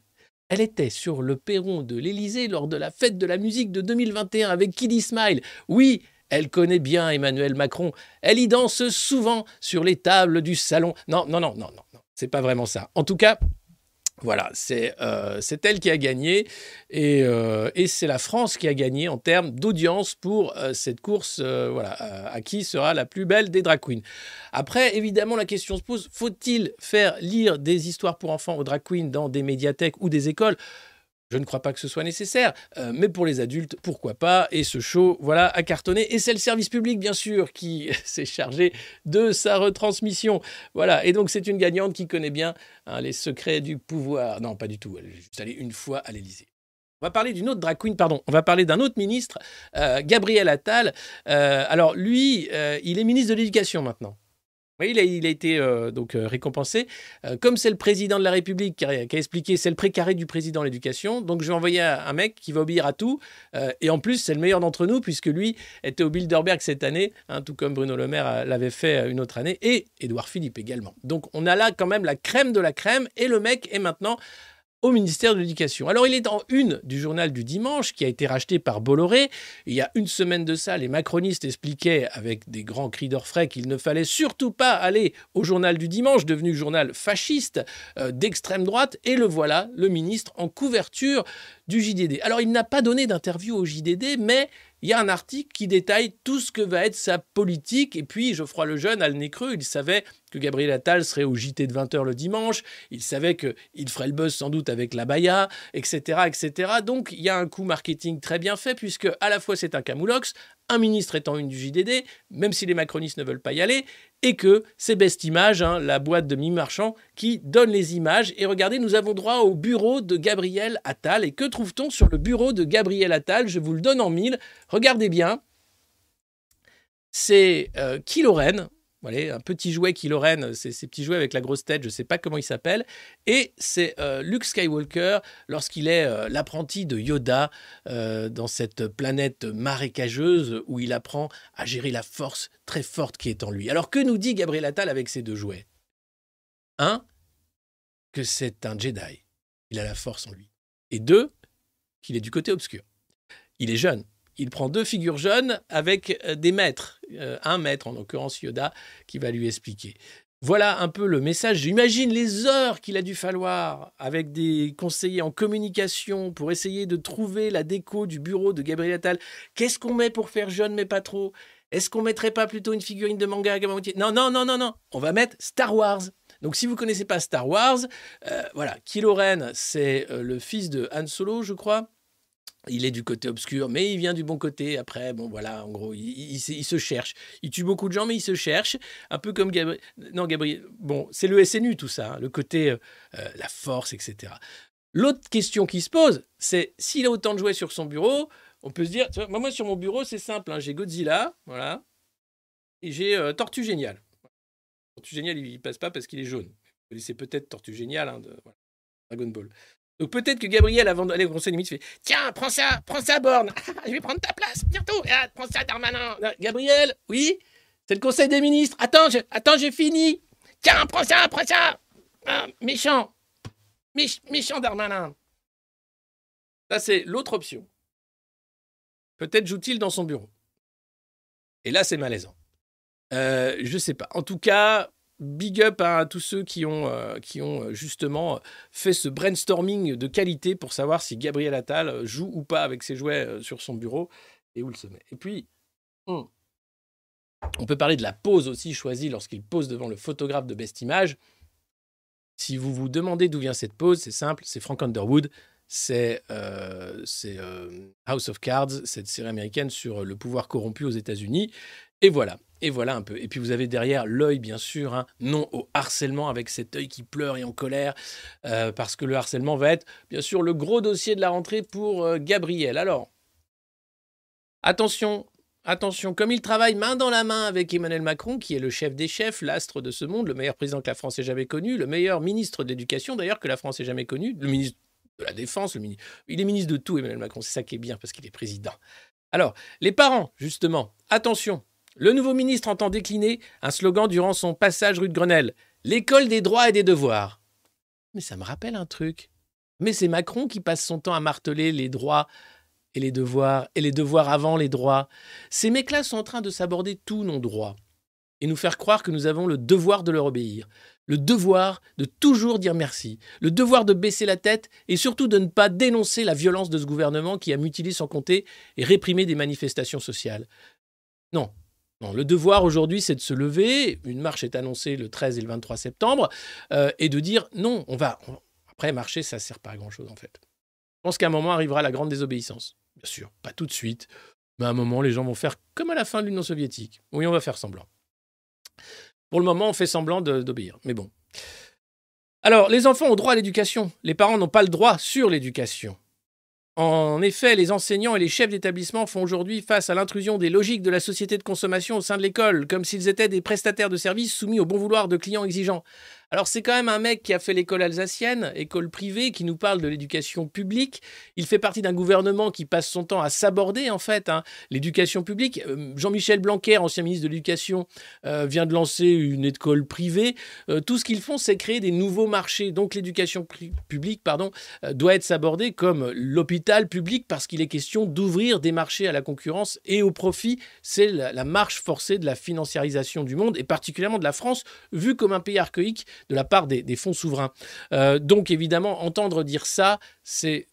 Speaker 1: Elle était sur le perron de l'Élysée lors de la fête de la musique de 2021 avec Kiddy Smile. Oui, elle connaît bien Emmanuel Macron. Elle y danse souvent sur les tables du salon. Non, non, non, non, non, non. C'est pas vraiment ça. En tout cas, voilà, c'est euh, elle qui a gagné euh, et, c'est la France qui a gagné en termes d'audience pour euh, cette course. voilà, à qui sera la plus belle des drag queens. Après, évidemment, la question se pose faut-il faire lire des histoires pour enfants aux drag queens dans des médiathèques ou des écoles? Je ne crois pas que ce soit nécessaire, euh, mais pour les adultes, pourquoi pas Et ce show, voilà, a cartonné. Et c'est le service public, bien sûr, qui s'est chargé de sa retransmission. Voilà, et donc c'est une gagnante qui connaît bien hein, les secrets du pouvoir. Non, pas du tout, elle est juste allée une fois à l'Élysée. On va parler d'une autre drag queen, pardon, on va parler d'un autre ministre, euh, Gabriel Attal. Euh, alors lui, il est ministre de l'Éducation maintenant. Oui, il a, été euh, donc euh, récompensé. Euh, comme c'est le président de la République qui a, expliqué, c'est le précaré du président de l'éducation. Donc je vais envoyer un, mec qui va obéir à tout. et en plus, c'est le meilleur d'entre nous puisque lui était au Bilderberg cette année, hein, tout comme Bruno Le Maire l'avait fait une autre année, et Édouard Philippe également. Donc on a là quand même la crème de la crème. Et le mec est maintenant au ministère de l'Éducation. Alors il est en une du journal du dimanche qui a été racheté par Bolloré. Il y a une semaine de ça, les macronistes expliquaient avec des grands cris d'orfraie qu'il ne fallait surtout pas aller au journal du dimanche, devenu journal fasciste euh, d'extrême droite, et le voilà, le ministre en couverture du JDD. Alors il n'a pas donné d'interview au JDD, mais il y a un article qui détaille tout ce que va être sa politique. Et puis, Geoffroy Lejeune a le nez creux. Il savait que Gabriel Attal serait au JT de 20h le dimanche. Il savait qu'il ferait le buzz sans doute avec la Baya, etc., etc. Donc, il y a un coup marketing très bien fait, puisque à la fois c'est un camoulox, un ministre étant une du JDD, même si les macronistes ne veulent pas y aller, et que c'est Best Image, hein, la boîte de mi Marchand, qui donne les images. Et regardez, nous avons droit au bureau de Gabriel Attal. Et que trouve-t-on sur le bureau de Gabriel Attal? Je vous le donne en mille. Regardez bien. C'est euh, voilà, un petit jouet qui Lorraine, c'est ces petits jouets avec la grosse tête, je ne sais pas comment il s'appelle. Et c'est euh, Luke Skywalker lorsqu'il est euh, l'apprenti de Yoda euh, dans cette planète marécageuse où il apprend à gérer la force très forte qui est en lui. Alors que nous dit Gabriel Attal avec ces deux jouets? Un, que c'est un Jedi. Il a la force en lui. Et deux, qu'il est du côté obscur. Il est jeune, il prend deux figures jeunes avec euh, des maîtres, euh, un maître en l'occurrence Yoda, qui va lui expliquer. Voilà un peu le message. J'imagine les heures qu'il a dû falloir avec des conseillers en communication pour essayer de trouver la déco du bureau de Gabriel Attal. Qu'est-ce qu'on met pour faire jeune mais pas trop? Est-ce qu'on mettrait pas plutôt une figurine de manga à Non, non, non, non, non. On va mettre Star Wars. Donc si vous connaissez pas Star Wars, euh, voilà, Kylo Ren, c'est le fils de Han Solo, je crois il est du côté obscur, mais il vient du bon côté. Après, bon, voilà, en gros, il, se cherche. Il tue beaucoup de gens, mais il se cherche. Un peu comme Gabriel. Non, Gabriel. Bon, c'est le SNU, tout ça. Hein, le côté, euh, euh, la force, etc. L'autre question qui se pose, c'est s'il a autant de jouets sur son bureau, on peut se dire. moi, sur mon bureau, c'est simple. Hein, j'ai Godzilla, voilà. Et j'ai euh, Tortue Géniale. Tortue Géniale, il, passe pas parce qu'il est jaune. Vous connaissez peut-être Tortue Géniale, hein, de Dragon Ball. Donc peut-être que Gabriel, avant d'aller au conseil des ministres, fait Tiens, prends ça, prends ça, Borne, je vais prendre ta place bientôt, ah, prends ça, Darmanin. Gabriel, oui C'est le conseil des ministres, attends, attends, j'ai fini. Tiens, prends ça, prends ça. Ah, méchant, méchant Darmanin. Ça, c'est l'autre option. Peut-être joue-t-il dans son bureau. Et là, c'est malaisant. Euh, je sais pas. En tout cas, big up à tous ceux qui ont, euh, euh, justement fait ce brainstorming de qualité pour savoir si Gabriel Attal joue ou pas avec ses jouets euh, sur son bureau et où il se met. Et puis, hmm, on peut parler de la pose aussi choisie lorsqu'il pose devant le photographe de Best Image. Si vous vous demandez d'où vient cette pose, c'est simple, c'est Frank Underwood, c'est House of Cards, cette série américaine sur le pouvoir corrompu aux États-Unis. Et voilà. Et voilà un peu. Et puis vous avez derrière l'œil, bien sûr, hein, non au harcèlement avec cet œil qui pleure et en colère, euh, parce que le harcèlement va être, bien sûr, le gros dossier de la rentrée pour euh, Gabriel. Alors, attention, attention, comme il travaille main dans la main avec Emmanuel Macron, qui est le chef des chefs, l'astre de ce monde, le meilleur président que la France ait jamais connu, le meilleur ministre de l'éducation d'ailleurs que la France ait jamais connu, le ministre de la Défense, le ministre, il est ministre de tout, Emmanuel Macron, c'est ça qui est bien parce qu'il est président. Alors, les parents, justement, attention, le nouveau ministre entend décliner un slogan durant son passage rue de Grenelle L'école des droits et des devoirs. Mais ça me rappelle un truc. Mais c'est Macron qui passe son temps à marteler les droits et les devoirs, et les devoirs avant les droits. Ces mecs-là sont en train de s'aborder tous nos droits et nous faire croire que nous avons le devoir de leur obéir, le devoir de toujours dire merci, le devoir de baisser la tête et surtout de ne pas dénoncer la violence de ce gouvernement qui a mutilé sans compter et réprimé des manifestations sociales. Non, le devoir aujourd'hui, c'est de se lever. Une marche est annoncée le 13 et le 23 septembre, euh, et de dire non, on va. Après, marcher, ça ne sert pas à grand-chose, en fait. Je pense qu'à un moment arrivera la grande désobéissance. Bien sûr, pas tout de suite, mais à un moment, les gens vont faire comme à la fin de l'Union soviétique. Oui, on va faire semblant. Pour le moment, on fait semblant d'obéir, mais bon. Alors, les enfants ont droit à l'éducation. Les parents n'ont pas le droit sur l'éducation. En effet, les enseignants et les chefs d'établissement font aujourd'hui face à l'intrusion des logiques de la société de consommation au sein de l'école, comme s'ils étaient des prestataires de services soumis au bon vouloir de clients exigeants. Alors c'est quand même un mec qui a fait l'école alsacienne, école privée, qui nous parle de l'éducation publique. Il fait partie d'un gouvernement qui passe son temps à s'aborder en fait hein, l'éducation publique. Euh, Jean-Michel Blanquer, ancien ministre de l'Éducation, euh, vient de lancer une école privée. Euh, tout ce qu'ils font, c'est créer des nouveaux marchés. Donc l'éducation publique, pardon, doit être s'aborder comme l'hôpital public parce qu'il est question d'ouvrir des marchés à la concurrence et au profit. C'est la, la marche forcée de la financiarisation du monde et particulièrement de la France, vue comme un pays archaïque de la part des, fonds souverains. Euh, donc évidemment, entendre dire ça, c'est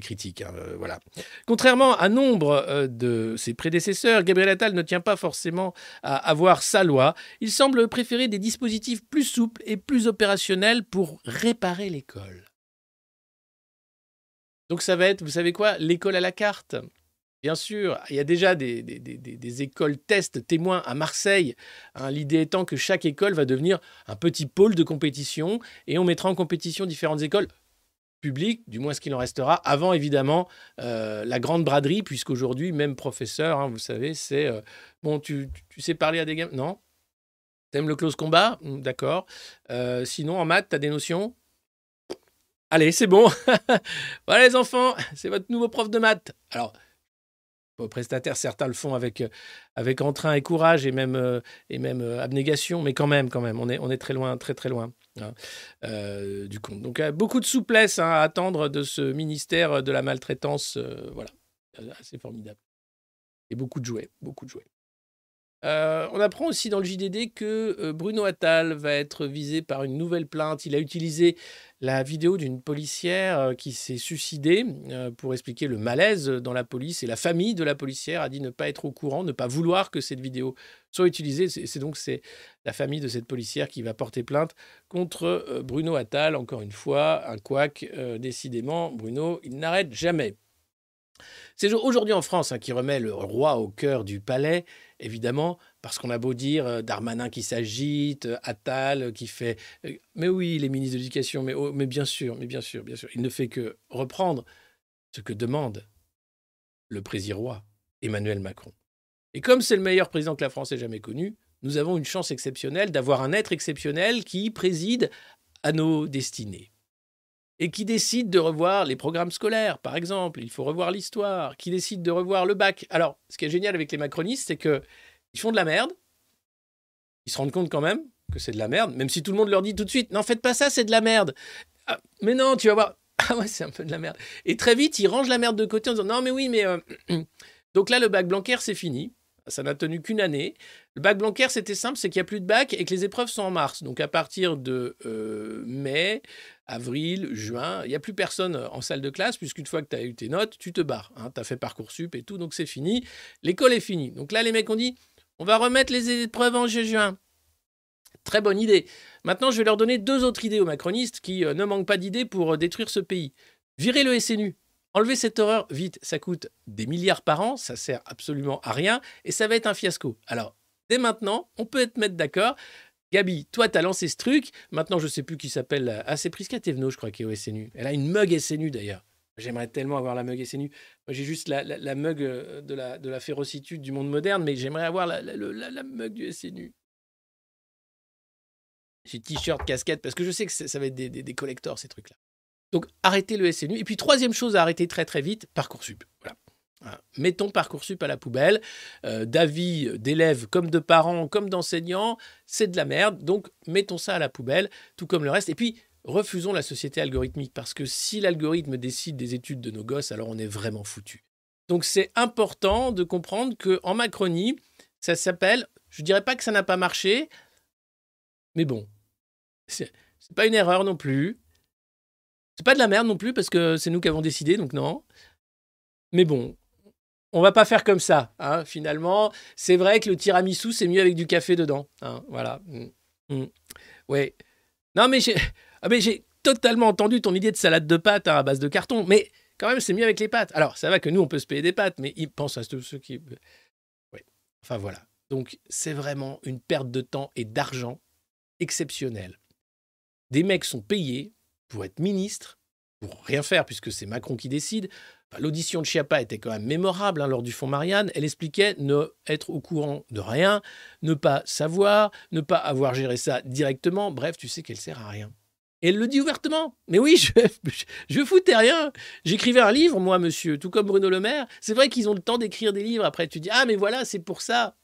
Speaker 1: critique. Hein, euh, voilà. Contrairement à nombre euh, de ses prédécesseurs, Gabriel Attal ne tient pas forcément à avoir sa loi. Il semble préférer des dispositifs plus souples et plus opérationnels pour réparer l'école. Donc ça va être, vous savez quoi, l'école à la carte. Bien sûr, il y a déjà des, écoles tests témoins à Marseille. Hein. L'idée étant que chaque école va devenir un petit pôle de compétition et on mettra en compétition différentes écoles publiques, du moins ce qu'il en restera, avant évidemment euh, la grande braderie, puisqu'aujourd'hui, même professeur, hein, vous savez, c'est... Euh, bon, tu, sais parler à des gamins? Non? T'aimes le close combat? Hmm, D'accord. Euh, sinon, en maths, t'as des notions? Allez, c'est bon. voilà les enfants, c'est votre nouveau prof de maths. Alors, prestataires. Certains le font avec, euh, avec entrain et courage et même, euh, et même euh, abnégation, mais quand même, quand même, on est, très loin, très très loin hein, du compte. Donc beaucoup de souplesse hein, à attendre de ce ministère de la maltraitance, voilà, assez formidable. Et beaucoup de jouets, beaucoup de jouets. Euh, on apprend aussi dans le JDD que euh, Bruno Attal va être visé par une nouvelle plainte. Il a utilisé la vidéo d'une policière euh, qui s'est suicidée pour expliquer le malaise dans la police et la famille de la policière a dit ne pas être au courant, ne pas vouloir que cette vidéo soit utilisée. C'est donc c'est la famille de cette policière qui va porter plainte contre Bruno Attal. Encore une fois, un couac. décidément, Bruno, il n'arrête jamais. C'est aujourd'hui en France hein, qui remet le roi au cœur du palais, évidemment, parce qu'on a beau dire euh, Darmanin qui s'agite, euh, Attal euh, qui fait. mais oui, les ministres de l'Éducation, mais, oh, mais bien sûr, mais bien sûr, bien sûr. Il ne fait que reprendre ce que demande le président roi, Emmanuel Macron. Et comme c'est le meilleur président que la France ait jamais connu, nous avons une chance exceptionnelle d'avoir un être exceptionnel qui préside à nos destinées. Et qui décide de revoir les programmes scolaires, par exemple. Il faut revoir l'histoire, qui décide de revoir le bac. Alors, ce qui est génial avec les macronistes, c'est que ils font de la merde. Ils se rendent compte quand même que c'est de la merde, même si tout le monde leur dit tout de suite, non, faites pas ça, c'est de la merde. Ah, mais non, tu vas voir. Ah ouais, c'est un peu de la merde. Et très vite, ils rangent la merde de côté en disant, non, mais oui, mais... Euh, donc là, le bac Blanquer, c'est fini. Ça n'a tenu qu'une année. Le bac Blanquer, c'était simple, c'est qu'il n'y a plus de bac et que les épreuves sont en mars. Donc à partir de euh, mai, avril, juin, il n'y a plus personne en salle de classe, puisqu'une fois que tu as eu tes notes, tu te barres. Hein. tu as fait Parcoursup et tout, donc c'est fini. L'école est finie. Donc là, les mecs ont dit, on va remettre les épreuves en juin. Très bonne idée. Maintenant, je vais leur donner deux autres idées aux macronistes qui euh, ne manquent pas d'idées pour euh, détruire ce pays. Virer le SNU. Enlever cette horreur vite, ça coûte des milliards par an, ça sert absolument à rien et ça va être un fiasco. Alors, dès maintenant, on peut être mettre d'accord. Gabi, toi, tu as lancé ce truc. Maintenant, je sais plus qui s'appelle. Ah, c'est Prisca Thévenot, je crois, qui est au SNU. Elle a une mug SNU d'ailleurs. J'aimerais tellement avoir la mug SNU. Moi, j'ai juste la, mug euh, de la, de la férocitude du monde moderne, mais j'aimerais avoir la, la, mug du SNU. J'ai t-shirt, casquette, parce que je sais que ça va être des, des, des collectors, ces trucs-là. Donc arrêtez le SNU. Et puis troisième chose à arrêter très très vite, Parcoursup. Voilà. Mettons Parcoursup à la poubelle. Euh, d'avis d'élèves comme de parents, comme d'enseignants, c'est de la merde. Donc mettons ça à la poubelle, tout comme le reste. Et puis refusons la société algorithmique, parce que si l'algorithme décide des études de nos gosses, alors on est vraiment foutu. Donc c'est important de comprendre qu'en Macronie, ça s'appelle, je ne dirais pas que ça n'a pas marché, mais bon, c'est pas une erreur non plus. C'est pas de la merde non plus parce que c'est nous qui avons décidé, donc non. Mais bon, on va pas faire comme ça, hein, finalement. C'est vrai que le tiramisu, c'est mieux avec du café dedans. Hein, voilà. Mm, mm. Ouais. Non, mais j'ai ah, totalement entendu ton idée de salade de pâtes hein, à base de carton. Mais quand même, c'est mieux avec les pâtes. Alors, ça va que nous, on peut se payer des pâtes, mais ils pensent à ceux qui. Ouais. Enfin, voilà. Donc, c'est vraiment une perte de temps et d'argent exceptionnelle. Des mecs sont payés pour être ministre, pour rien faire puisque c'est Macron qui décide. L'audition de Chiappa était quand même mémorable hein, lors du Fonds Marianne. Elle expliquait ne être au courant de rien, ne pas savoir, ne pas avoir géré ça directement. Bref, tu sais qu'elle sert à rien. Et elle le dit ouvertement. Mais oui, je, je, foutais rien. J'écrivais un livre, moi, monsieur, tout comme Bruno Le Maire. C'est vrai qu'ils ont le temps d'écrire des livres. Après, tu dis, ah, mais voilà, c'est pour ça.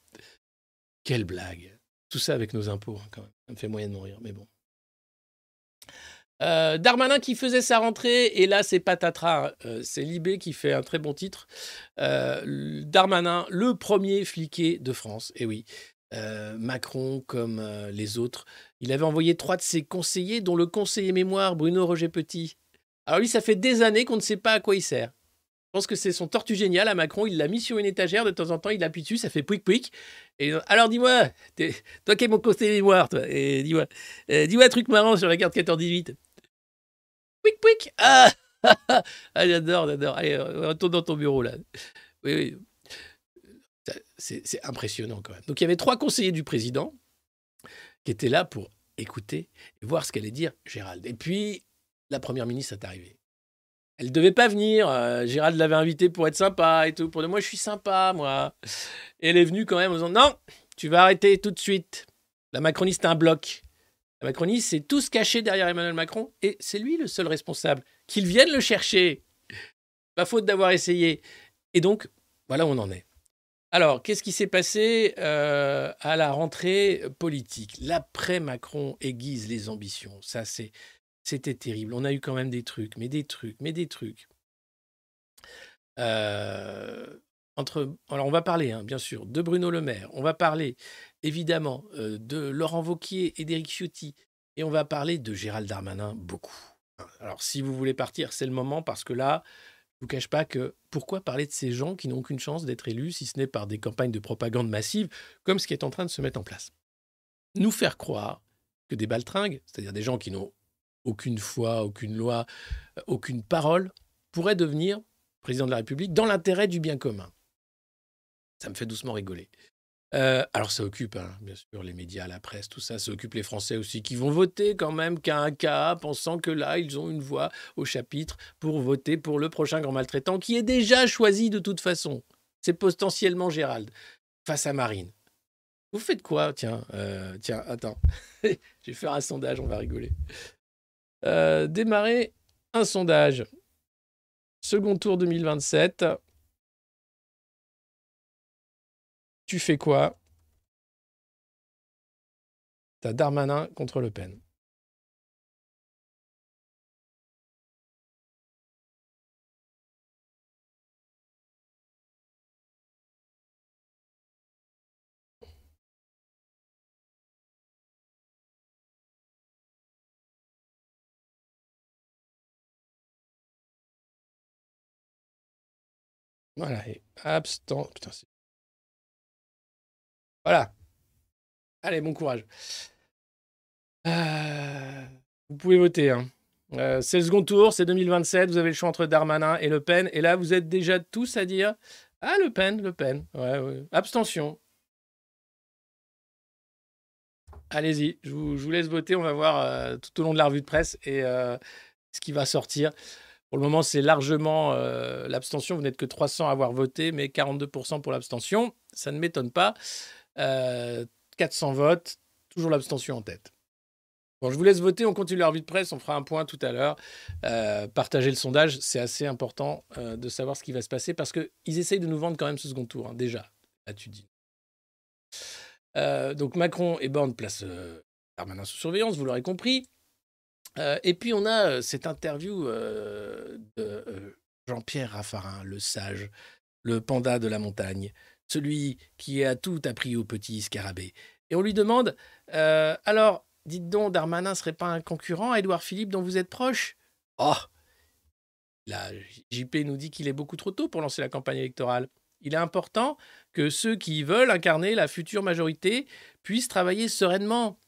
Speaker 1: Quelle blague. Tout ça avec nos impôts, hein, quand même. Ça me fait moyen de mourir, mais bon. Euh, Darmanin qui faisait sa rentrée, et là c'est patatras, euh, c'est Libé qui fait un très bon titre. Euh, Darmanin, le premier fliqué de France, et oui. Macron, comme les autres, il avait envoyé trois de ses conseillers, dont le conseiller mémoire Bruno Roger Petit. Alors lui, ça fait des années qu'on ne sait pas à quoi il sert. Je pense que c'est son tortue génial à Macron. Il l'a mis sur une étagère, de temps en temps, il appuie dessus, ça fait pouic pouic. Et alors dis-moi, toi qui es mon conseiller mémoire, toi, dis-moi, dis-moi un truc marrant sur la carte 14-18. Pouic, pouic Ah, ah j'adore, j'adore. Allez, retourne dans ton bureau, là. Oui, oui. C'est impressionnant, quand même. Donc, il y avait trois conseillers du président qui étaient là pour écouter et voir ce qu'allait dire Gérald. Et puis, la première ministre est arrivée. Elle ne devait pas venir. Euh, Gérald l'avait invitée pour être sympa et tout. Pour dire, moi, je suis sympa, moi. Et elle est venue quand même en disant, non, tu vas arrêter tout de suite. La macroniste est un bloc. La Macronie, c'est tous caché derrière Emmanuel Macron et c'est lui le seul responsable. Qu'il vienne le chercher. Pas faute d'avoir essayé. Et donc, voilà où on en est. Alors, qu'est-ce qui s'est passé euh, à la rentrée politique? L'après-Macron aiguise les ambitions. Ça, c'est, c'était terrible. On a eu quand même des trucs, mais des trucs, mais des trucs. Euh, entre, alors, on va parler, hein, bien sûr, de Bruno Le Maire. On va parler évidemment euh, de Laurent Vauquier et d'Éric Ciotti. Et on va parler de Gérald Darmanin beaucoup. Alors si vous voulez partir, c'est le moment parce que là, je ne vous cache pas que pourquoi parler de ces gens qui n'ont aucune chance d'être élus si ce n'est par des campagnes de propagande massive comme ce qui est en train de se mettre en place? Nous faire croire que des baltringues, c'est-à-dire des gens qui n'ont aucune foi, aucune loi, euh, aucune parole, pourraient devenir président de la République dans l'intérêt du bien commun. Ça me fait doucement rigoler. Euh, alors ça occupe, hein, bien sûr, les médias, la presse, tout ça, ça occupe les Français aussi, qui vont voter quand même qu'à un cas, pensant que là, ils ont une voix au chapitre pour voter pour le prochain grand maltraitant, qui est déjà choisi de toute façon. C'est potentiellement Gérald, face à Marine. Vous faites quoi? Tiens, euh, tiens, attends. Je vais faire un sondage, on va rigoler. Euh, démarrer un sondage. Second tour 2027. Tu fais quoi? T'as Darmanin contre Le Pen. Voilà, et abstent. Putain, c'est- voilà. Allez, bon courage. Euh, Vous pouvez voter. Hein. Euh, c'est le second tour, c'est 2027. Vous avez le choix entre Darmanin et Le Pen. Et là, vous êtes déjà tous à dire Ah, Le Pen, Le Pen. Abstention. Allez-y, je vous, laisse voter. On va voir euh, tout au long de la revue de presse et ce qui va sortir. Pour le moment, c'est largement l'abstention. Vous n'êtes que 300 à avoir voté, mais 42% pour l'abstention. Ça ne m'étonne pas. Euh, 400 votes, toujours l'abstention en tête. Bon, je vous laisse voter. On continue la revue de presse. On fera un point tout à l'heure. Euh, partagez le sondage. C'est assez important euh, de savoir ce qui va se passer parce qu'ils essayent de nous vendre quand même ce second tour. hein, déjà, là, tu dis. Euh, donc Macron et Borne placent euh, Darmanin sous surveillance, vous l'aurez compris. Euh, et puis on a euh, cette interview euh, de euh, Jean-Pierre Raffarin, le sage, le panda de la montagne, celui qui a tout appris au petit scarabée. Et on lui demande euh, Alors, dites donc, Darmanin serait pas un concurrent à Édouard Philippe dont vous êtes proche? Oh Là, JP nous dit qu'il est beaucoup trop tôt pour lancer la campagne électorale. Il est important que ceux qui veulent incarner la future majorité puissent travailler sereinement.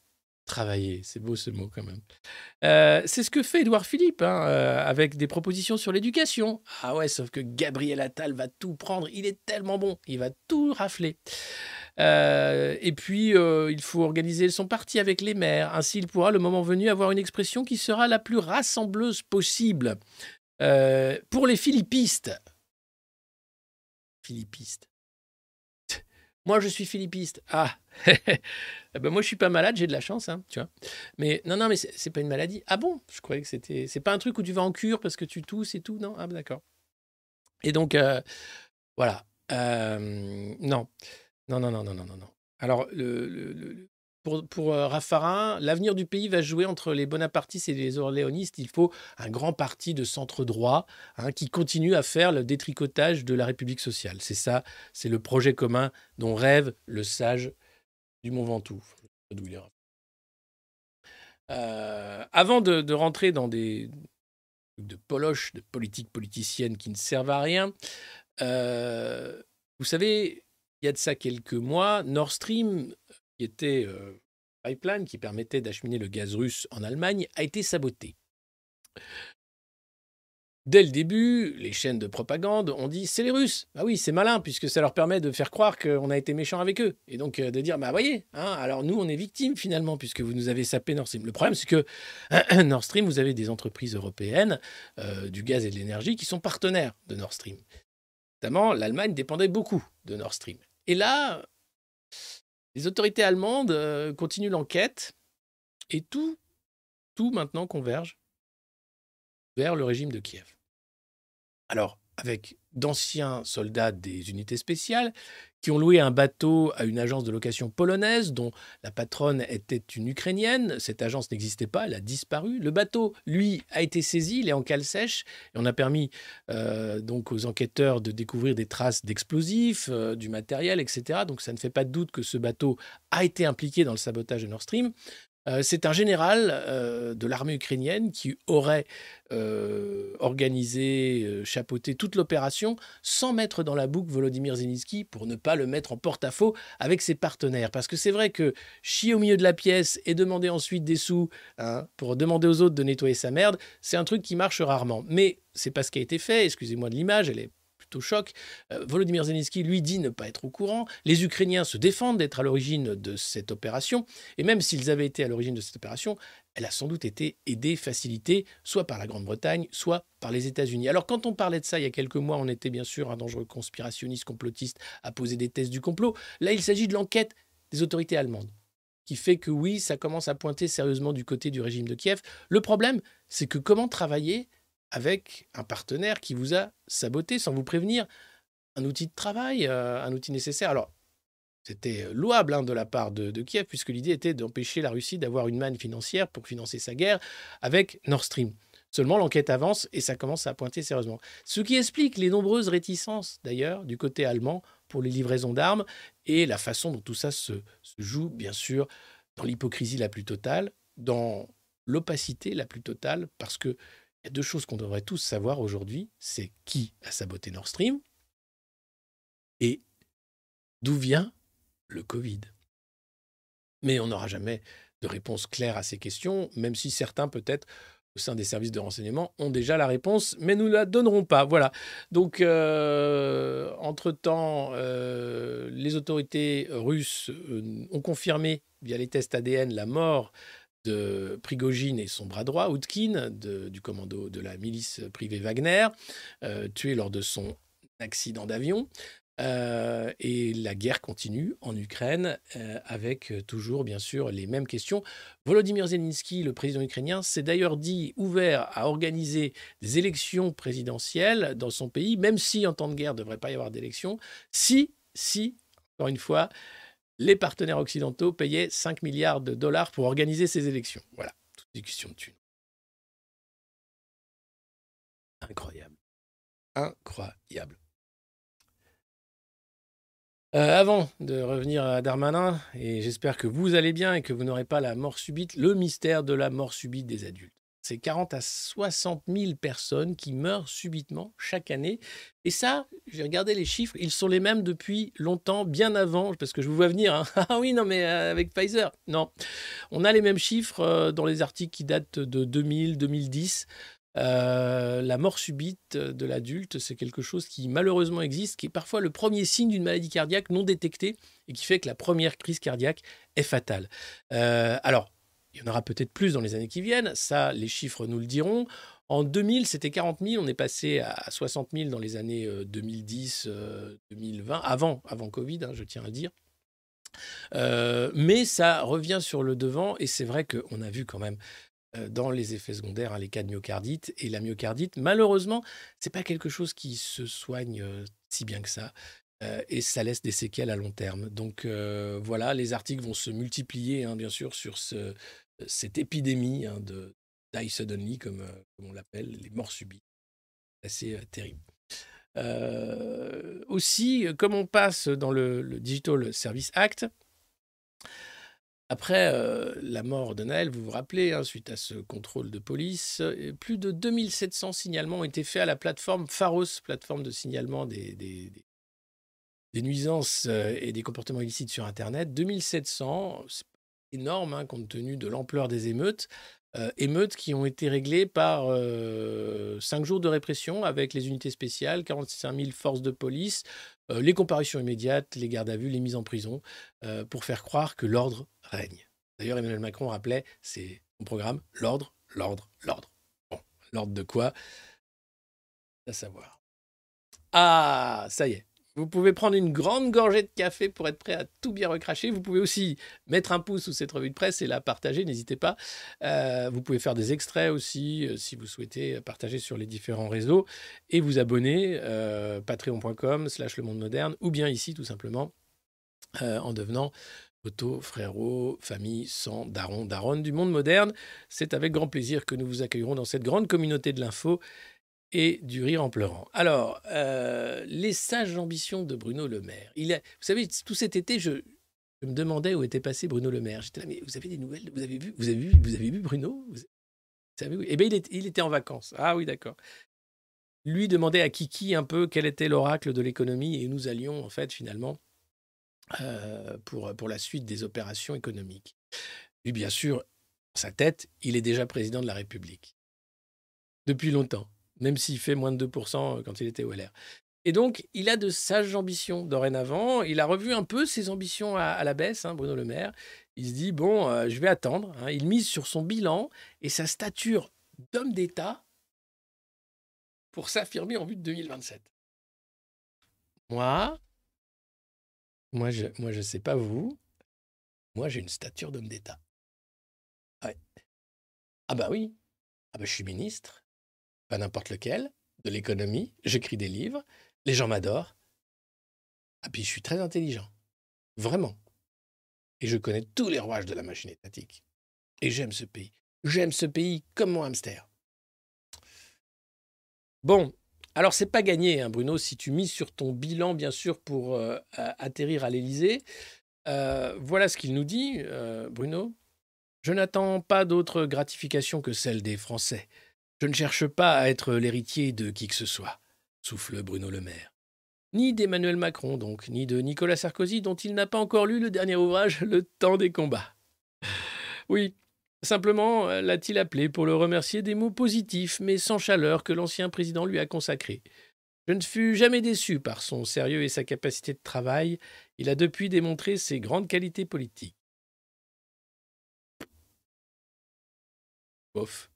Speaker 1: Travailler, c'est beau ce mot quand même. Euh, c'est ce que fait Édouard Philippe, hein, euh, avec des propositions sur l'éducation. Ah ouais, sauf que Gabriel Attal va tout prendre, il est tellement bon, il va tout rafler. Euh, et puis, il faut organiser son parti avec les maires. Ainsi, il pourra, le moment venu, avoir une expression qui sera la plus rassembleuse possible. Pour les philippistes. Philippistes. Moi, je suis philippiste. Ah, Eh ben, moi, je suis pas malade, j'ai de la chance, hein, tu vois. Mais non, non, mais c'est pas une maladie. Ah bon? Je croyais que c'était. C'est pas un truc où tu vas en cure parce que tu tousses et tout, non? Ah, d'accord. Et donc, euh, voilà. Euh, non. Non, non, non, non, non, non, non. Alors, le- pour, euh, Raffarin, l'avenir du pays va jouer entre les bonapartistes et les orléanistes. Il faut un grand parti de centre droit hein, qui continue à faire le détricotage de la République sociale. C'est ça, c'est le projet commun dont rêve le sage du Mont Ventoux. Euh, avant de, rentrer dans des de poloche, de politique politicienne qui ne servent à rien, euh, vous savez, il y a de ça quelques mois, Nord Stream, qui était pipeline qui permettait d'acheminer le gaz russe en Allemagne, a été saboté. Dès le début, les chaînes de propagande ont dit c'est les Russes. Ah oui, c'est malin puisque ça leur permet de faire croire qu'on a été méchant avec eux et donc de dire bah voyez, hein, alors nous on est victimes finalement puisque vous nous avez sapé Nord Stream. Le problème c'est que Nord Stream, vous avez des entreprises européennes du gaz et de l'énergie qui sont partenaires de Nord Stream. Notamment, l'Allemagne dépendait beaucoup de Nord Stream. Et là, les autorités allemandes euh, continuent l'enquête et tout, tout maintenant converge vers le régime de Kiev. Alors, avec d'anciens soldats des unités spéciales qui ont loué un bateau à une agence de location polonaise dont la patronne était une Ukrainienne. Cette agence n'existait pas, elle a disparu. Le bateau, lui, a été saisi, il est en cale sèche et on a permis euh, donc aux enquêteurs de découvrir des traces d'explosifs, euh, du matériel, etc. Donc ça ne fait pas de doute que ce bateau a été impliqué dans le sabotage de Nord Stream. Euh, c'est un général euh, de l'armée ukrainienne qui aurait euh, organisé, chapeauté toute l'opération sans mettre dans la boucle Volodymyr Zelensky pour ne pas le mettre en porte-à-faux avec ses partenaires. Parce que c'est vrai que chier au milieu de la pièce et demander ensuite des sous hein, pour demander aux autres de nettoyer sa merde, c'est un truc qui marche rarement. Mais c'est pas ce qui a été fait, excusez-moi de l'image, elle est plutôt choc. Euh, Volodymyr Zelensky, lui, dit ne pas être au courant. Les Ukrainiens se défendent d'être à l'origine de cette opération. Et même s'ils avaient été à l'origine de cette opération, elle a sans doute été aidée, facilitée, soit par la Grande-Bretagne, soit par les États-Unis. Alors quand on parlait de ça il y a quelques mois, on était bien sûr un dangereux conspirationniste, complotiste, à poser des thèses du complot. Là, il s'agit de l'enquête des autorités allemandes qui fait que oui, ça commence à pointer sérieusement du côté du régime de Kiev. Le problème, c'est que comment travailler avec un partenaire qui vous a saboté sans vous prévenir un outil de travail, euh, un outil nécessaire. Alors, c'était louable hein, de la part de, Kiev, puisque l'idée était d'empêcher la Russie d'avoir une manne financière pour financer sa guerre avec Nord Stream. Seulement, l'enquête avance et ça commence à pointer sérieusement. Ce qui explique les nombreuses réticences, d'ailleurs, du côté allemand pour les livraisons d'armes et la façon dont tout ça se, joue, bien sûr, dans l'hypocrisie la plus totale, dans l'opacité la plus totale, parce qu'il deux choses qu'on devrait tous savoir aujourd'hui, c'est qui a saboté Nord Stream et d'où vient le Covid. Mais on n'aura jamais de réponse claire à ces questions, même si certains peut-être au sein des services de renseignement ont déjà la réponse, mais nous ne la donnerons pas. Voilà. Donc, euh, entre-temps, euh, les autorités russes euh, ont confirmé via les tests ADN la mort de Prigogine et son bras droit, Outkin, du commando de la milice privée Wagner, tué lors de son accident d'avion. Euh, et la guerre continue en Ukraine euh, avec euh, toujours, bien sûr, les mêmes questions. Volodymyr Zelensky, le président ukrainien, s'est d'ailleurs dit ouvert à organiser des élections présidentielles dans son pays, même si en temps de guerre, il ne devrait pas y avoir d'élections, si, si, encore une fois, les partenaires occidentaux payaient 5 milliards de dollars pour organiser ces élections. Voilà, toutes des questions de thunes. Incroyable. Incroyable. Euh, avant de revenir à Darmanin, et j'espère que vous allez bien et que vous n'aurez pas la mort subite, le mystère de la mort subite des adultes. C'est 40 à 60 000 personnes qui meurent subitement chaque année. Et ça, j'ai regardé les chiffres, ils sont les mêmes depuis longtemps, bien avant, parce que je vous vois venir. Hein. Ah oui, non, mais euh, avec Pfizer, non. On a les mêmes chiffres euh, dans les articles qui datent de 2000, 2010. Euh, la mort subite de l'adulte, c'est quelque chose qui malheureusement existe, qui est parfois le premier signe d'une maladie cardiaque non détectée et qui fait que la première crise cardiaque est fatale. Alors, il y en aura peut-être plus dans les années qui viennent, ça, les chiffres nous le diront. En 2000, c'était 40 000, on est passé à 60 000 dans les années 2010, euh, 2020, avant, avant Covid, hein, je tiens à le dire. mais ça revient sur le devant et c'est vrai qu'on a vu quand même euh, dans les effets secondaires, hein, les cas de myocardite. Et la myocardite, malheureusement, c'est pas quelque chose qui se soigne euh, si bien que ça. Euh, et ça laisse des séquelles à long terme. Donc voilà, les articles vont se multiplier, hein, bien sûr, sur ce, cette épidémie hein, de die suddenly, comme, on l'appelle, les morts subites. Assez terrible. aussi, comme on passe dans le Digital Service Act, après euh, la mort de Naël, vous vous rappelez, hein, suite à ce contrôle de police, euh, plus de 2700 signalements ont été faits à la plateforme Pharos, plateforme de signalement des, des, nuisances euh, et des comportements illicites sur Internet. 2700, c'est énorme hein, compte tenu de l'ampleur des émeutes. émeutes qui ont été réglées par cinq jours de répression avec les unités spéciales, 45 000 forces de police, les comparutions immédiates, les gardes à vue, les mises en prison, pour faire croire que l'ordre règne. D'ailleurs, Emmanuel Macron rappelait, c'est son programme, l'ordre, l'ordre, l'ordre. Bon, l'ordre de quoi? À savoir. Ah, ça y est. Vous pouvez prendre une grande gorgée de café pour être prêt à tout bien recracher. Vous pouvez aussi mettre un pouce sous cette revue de presse et la partager, n'hésitez pas. Euh, vous pouvez faire des extraits aussi euh, si vous souhaitez partager sur les différents réseaux et vous abonner euh, patreon.com slash le monde moderne ou bien ici tout simplement en devenant Otto, frérot, famille, sang, daron, daronne du monde moderne. C'est avec grand plaisir que nous vous accueillerons dans cette grande communauté de l'info et du rire en pleurant. Alors, euh, les sages ambitions de Bruno Le Maire. Vous savez, tout cet été, je, me demandais où était passé Bruno Le Maire. J'étais là, mais vous avez des nouvelles? Vous avez vu Vous avez vu, vous avez vu Bruno? Vous savez, Eh bien, il, était en vacances. Ah oui, d'accord. Lui demandait à Kiki un peu quel était l'oracle de l'économie et nous allions, en fait, finalement, euh, pour, pour la suite des opérations économiques. Lui, bien sûr, sa tête, il est déjà président de la République. Depuis longtemps, même s'il fait moins de 2% quand il était au LR. Et donc, il a de sages ambitions dorénavant. Il a revu un peu ses ambitions à, la baisse, hein, Bruno Le Maire. Il se dit, bon, euh, je vais attendre. Hein. Il mise sur son bilan et sa stature d'homme d'État pour s'affirmer en vue de 2027. Moi, moi, je moi, je sais pas vous. Moi, j'ai une stature d'homme d'État. Ah bah oui. Ah bah je suis ministre. Pas n'importe lequel, de l'économie, j'écris des livres, les gens m'adorent. Ah, puis je suis très intelligent. Vraiment. Et je connais tous les rouages de la machine étatique. Et j'aime ce pays. J'aime ce pays comme mon hamster. Bon, alors c'est pas gagné, hein, Bruno, si tu mises sur ton bilan, bien sûr, pour euh, atterrir à l'Élysée. Euh, voilà ce qu'il nous dit, euh, Bruno. Je n'attends pas d'autre gratification que celle des Français. Je ne cherche pas à être l'héritier de qui que ce soit, souffle Bruno Le Maire. Ni d'Emmanuel Macron, donc, ni de Nicolas Sarkozy, dont il n'a pas encore lu le dernier ouvrage, Le temps des combats. Oui, simplement euh, l'a-t-il appelé pour le remercier des mots positifs, mais sans chaleur, que l'ancien président lui a consacrés. Je ne fus jamais déçu par son sérieux et sa capacité de travail. Il a depuis démontré ses grandes qualités politiques. Bof.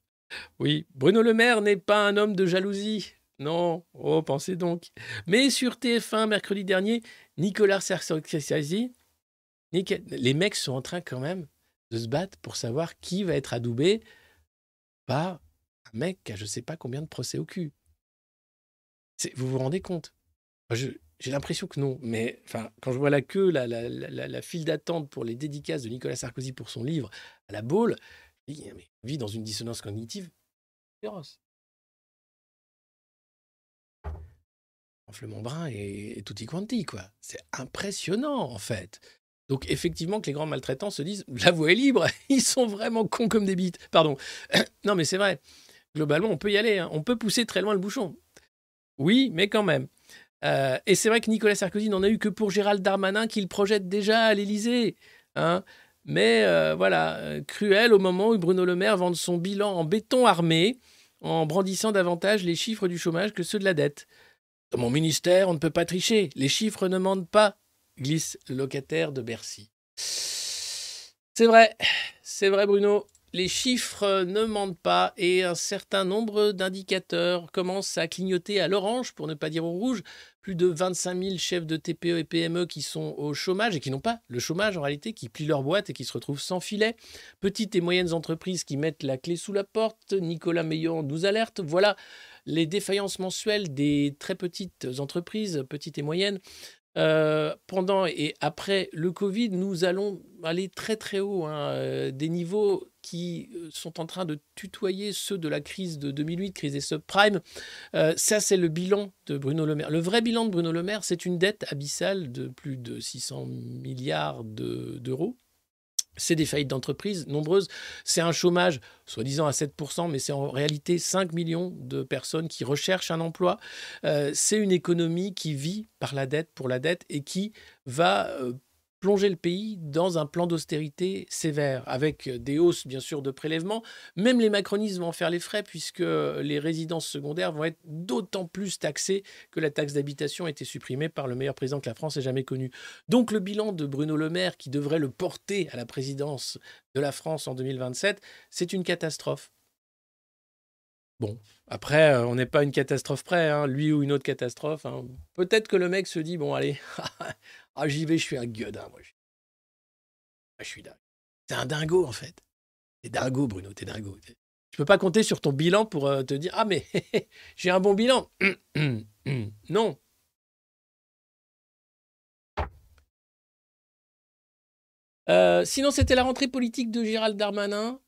Speaker 1: Oui, Bruno Le Maire n'est pas un homme de jalousie. Non, oh, pensez donc. Mais sur TF1, mercredi dernier, Nicolas Sarkozy, les mecs sont en train quand même de se battre pour savoir qui va être adoubé par un mec qui a je ne sais pas combien de procès au cul. Vous vous rendez compte? J'ai l'impression que non, mais enfin, quand je vois la queue, la, la, file d'attente pour les dédicaces de Nicolas Sarkozy pour son livre à la mais vit dans une dissonance cognitive féroce. Enflement brun et, et tutti quanti, quoi. C'est impressionnant, en fait. Donc, effectivement, que les grands maltraitants se disent la voie est libre, ils sont vraiment cons comme des bites. Pardon. non, mais c'est vrai. Globalement, on peut y aller. Hein. On peut pousser très loin le bouchon. Oui, mais quand même. Euh, et c'est vrai que Nicolas Sarkozy n'en a eu que pour Gérald Darmanin qu'il projette déjà à l'Élysée. Hein. Mais euh, voilà, euh, cruel au moment où Bruno Le Maire vend son bilan en béton armé, en brandissant davantage les chiffres du chômage que ceux de la dette. Dans mon ministère, on ne peut pas tricher. Les chiffres ne mentent pas, glisse locataire de Bercy. C'est vrai, c'est vrai Bruno les chiffres ne mentent pas et un certain nombre d'indicateurs commencent à clignoter à l'orange, pour ne pas dire au rouge. Plus de 25 000 chefs de TPE et PME qui sont au chômage et qui n'ont pas le chômage en réalité, qui plient leur boîte et qui se retrouvent sans filet. Petites et moyennes entreprises qui mettent la clé sous la porte. Nicolas Meillon nous alerte. Voilà les défaillances mensuelles des très petites entreprises, petites et moyennes. Euh, pendant et après le Covid, nous allons aller très très haut, hein, euh, des niveaux qui euh, sont en train de tutoyer ceux de la crise de 2008, crise des subprimes. ça, c'est le bilan de Bruno Le Maire. Le vrai bilan de Bruno Le Maire, c'est une dette abyssale de plus de 600 milliards d'euros c'est des faillites d'entreprises nombreuses. C'est un chômage, soi-disant à 7%, mais c'est en réalité 5 millions de personnes qui recherchent un emploi. Euh, c'est une économie qui vit par la dette, pour la dette, et qui va euh, plonger le pays dans un plan d'austérité sévère, avec des hausses bien sûr de prélèvements. Même les macronistes vont en faire les frais, puisque les résidences secondaires vont être d'autant plus taxées que la taxe d'habitation a été supprimée par le meilleur président que la France ait jamais connu. Donc le bilan de Bruno Le Maire, qui devrait le porter à la présidence de la France en 2027, c'est une catastrophe. Bon, après, euh, on n'est pas une catastrophe près, hein, lui ou une autre catastrophe. Hein. Peut-être que le mec se dit, bon, allez, Ah, j'y vais, je suis un gueudin, moi. Ah, je suis dingue. T'es un dingo, en fait. T'es dingo, Bruno, t'es dingo. Je peux pas compter sur ton bilan pour euh, te dire Ah, mais j'ai un bon bilan. non. Euh, sinon, c'était la rentrée politique de Gérald Darmanin.